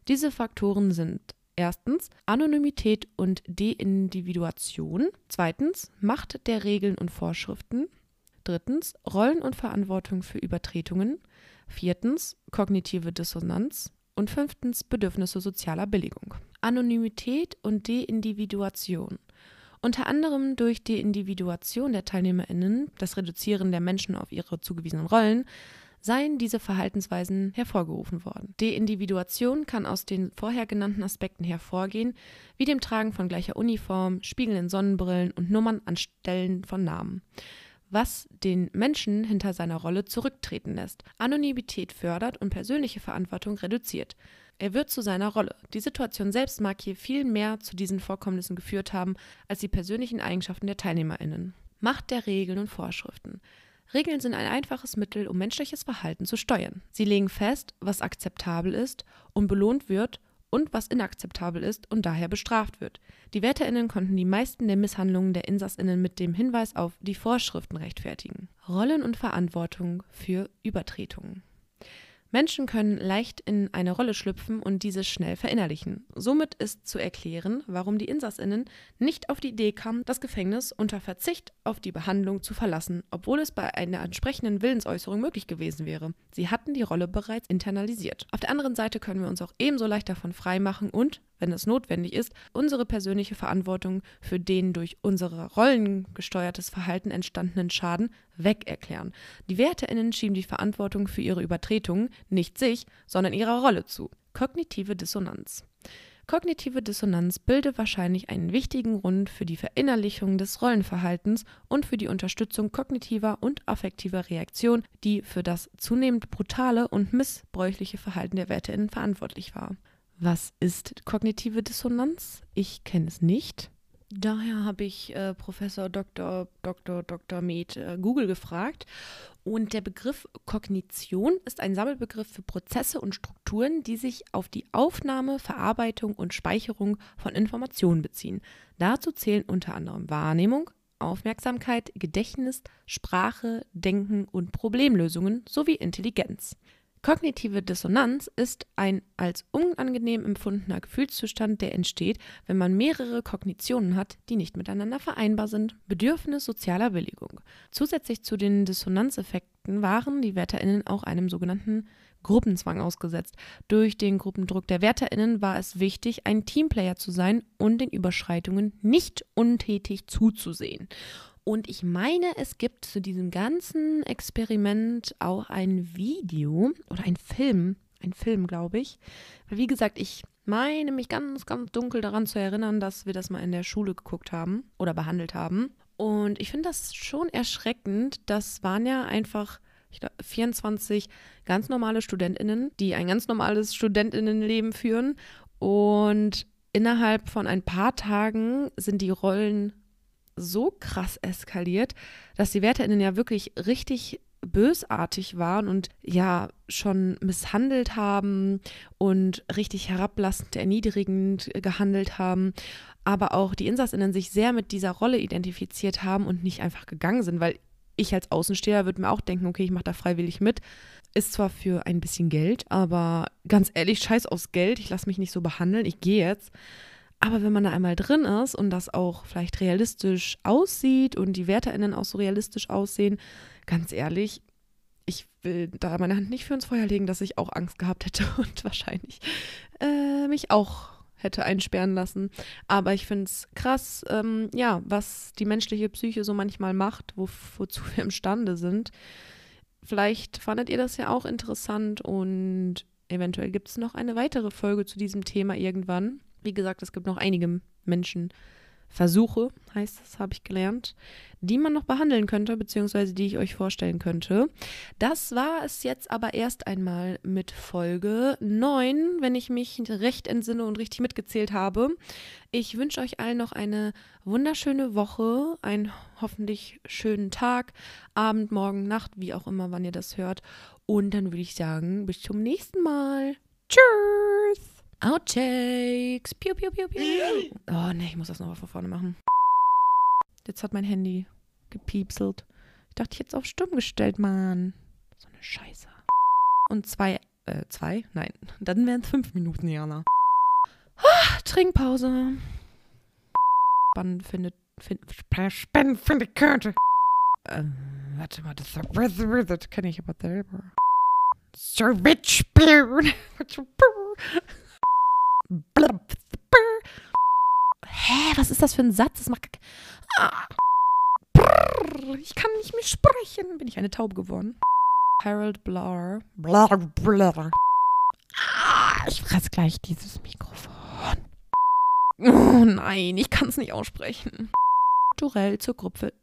Diese Faktoren sind Erstens Anonymität und Deindividuation. Zweitens Macht der Regeln und Vorschriften. Drittens Rollen und Verantwortung für Übertretungen. Viertens kognitive Dissonanz. Und fünftens Bedürfnisse sozialer Billigung. Anonymität und Deindividuation. Unter anderem durch die Individuation der TeilnehmerInnen, das Reduzieren der Menschen auf ihre zugewiesenen Rollen, seien diese Verhaltensweisen hervorgerufen worden. Deindividuation kann aus den vorher genannten Aspekten hervorgehen, wie dem Tragen von gleicher Uniform, spiegelnden Sonnenbrillen und Nummern an Stellen von Namen was den Menschen hinter seiner Rolle zurücktreten lässt, Anonymität fördert und persönliche Verantwortung reduziert. Er wird zu seiner Rolle. Die Situation selbst mag hier viel mehr zu diesen Vorkommnissen geführt haben als die persönlichen Eigenschaften der TeilnehmerInnen. Macht der Regeln und Vorschriften. Regeln sind ein einfaches Mittel, um menschliches Verhalten zu steuern. Sie legen fest, was akzeptabel ist und belohnt wird und was inakzeptabel ist und daher bestraft wird. Die WärterInnen konnten die meisten der Misshandlungen der InsassInnen mit dem Hinweis auf die Vorschriften rechtfertigen. Rollen und Verantwortung für Übertretungen. Menschen können leicht in eine Rolle schlüpfen und diese schnell verinnerlichen. Somit ist zu erklären, warum die Insassinnen nicht auf die Idee kamen, das Gefängnis unter Verzicht auf die Behandlung zu verlassen, obwohl es bei einer entsprechenden Willensäußerung möglich gewesen wäre. Sie hatten die Rolle bereits internalisiert. Auf der anderen Seite können wir uns auch ebenso leicht davon freimachen und, wenn es notwendig ist, unsere persönliche Verantwortung für den durch unsere Rollen gesteuertes Verhalten entstandenen Schaden wegerklären. Die WärterInnen schieben die Verantwortung für ihre Übertretungen nicht sich, sondern ihrer Rolle zu. Kognitive Dissonanz. Kognitive Dissonanz bildet wahrscheinlich einen wichtigen Grund für die Verinnerlichung des Rollenverhaltens und für die Unterstützung kognitiver und affektiver Reaktion, die für das zunehmend brutale und missbräuchliche Verhalten der WärterInnen verantwortlich war. Was ist kognitive Dissonanz? Ich kenne es nicht. Daher habe ich äh, Professor Dr. Dr. Dr. Med äh, Google gefragt. Und der Begriff Kognition ist ein Sammelbegriff für Prozesse und Strukturen, die sich auf die Aufnahme, Verarbeitung und Speicherung von Informationen beziehen. Dazu zählen unter anderem Wahrnehmung, Aufmerksamkeit, Gedächtnis, Sprache, Denken und Problemlösungen sowie Intelligenz. Kognitive Dissonanz ist ein als unangenehm empfundener Gefühlszustand, der entsteht, wenn man mehrere Kognitionen hat, die nicht miteinander vereinbar sind. Bedürfnis sozialer Billigung. Zusätzlich zu den Dissonanzeffekten waren die WärterInnen auch einem sogenannten Gruppenzwang ausgesetzt. Durch den Gruppendruck der WärterInnen war es wichtig, ein Teamplayer zu sein und den Überschreitungen nicht untätig zuzusehen. Und ich meine, es gibt zu diesem ganzen Experiment auch ein Video oder ein Film, ein Film, glaube ich. Weil, wie gesagt, ich meine mich ganz, ganz dunkel daran zu erinnern, dass wir das mal in der Schule geguckt haben oder behandelt haben. Und ich finde das schon erschreckend. Das waren ja einfach glaub, 24 ganz normale StudentInnen, die ein ganz normales StudentInnenleben führen. Und innerhalb von ein paar Tagen sind die Rollen so krass eskaliert, dass die WärterInnen ja wirklich richtig bösartig waren und ja schon misshandelt haben und richtig herablassend, erniedrigend gehandelt haben, aber auch die Insassinnen sich sehr mit dieser Rolle identifiziert haben und nicht einfach gegangen sind, weil ich als Außensteher würde mir auch denken, okay, ich mache da freiwillig mit. Ist zwar für ein bisschen Geld, aber ganz ehrlich, scheiß aufs Geld, ich lasse mich nicht so behandeln, ich gehe jetzt. Aber wenn man da einmal drin ist und das auch vielleicht realistisch aussieht und die WärterInnen auch so realistisch aussehen, ganz ehrlich, ich will da meine Hand nicht für ins Feuer legen, dass ich auch Angst gehabt hätte und wahrscheinlich äh, mich auch hätte einsperren lassen. Aber ich finde es krass, ähm, ja, was die menschliche Psyche so manchmal macht, wo, wozu wir imstande sind. Vielleicht fandet ihr das ja auch interessant und eventuell gibt es noch eine weitere Folge zu diesem Thema irgendwann. Wie gesagt, es gibt noch einige Menschen, Versuche, heißt es, habe ich gelernt, die man noch behandeln könnte, beziehungsweise die ich euch vorstellen könnte. Das war es jetzt aber erst einmal mit Folge 9, wenn ich mich recht entsinne und richtig mitgezählt habe. Ich wünsche euch allen noch eine wunderschöne Woche, einen hoffentlich schönen Tag, Abend, Morgen, Nacht, wie auch immer, wann ihr das hört. Und dann würde ich sagen, bis zum nächsten Mal. Tschüss! Outtakes. Piu, piu, piu, piu. Oh, nee, ich muss das nochmal von vorne machen. Jetzt hat mein Handy gepiepselt. Ich dachte, ich hätte es auf stumm gestellt, Mann. So eine Scheiße. Und zwei, äh, zwei? Nein. Dann wären es fünf Minuten, Jana. Ah, Trinkpause. Spannend findet, find, spannend findet könnte. Ähm, warte mal, das das kenne ich aber selber. So rich, Hä, was ist das für ein Satz? Das macht. Ah. Ich kann nicht mehr sprechen. Bin ich eine Taube geworden? Harold Blur. Blur, blur. Ah, ich fress gleich dieses Mikrofon. Oh nein, ich kann es nicht aussprechen. Durell zur Gruppe.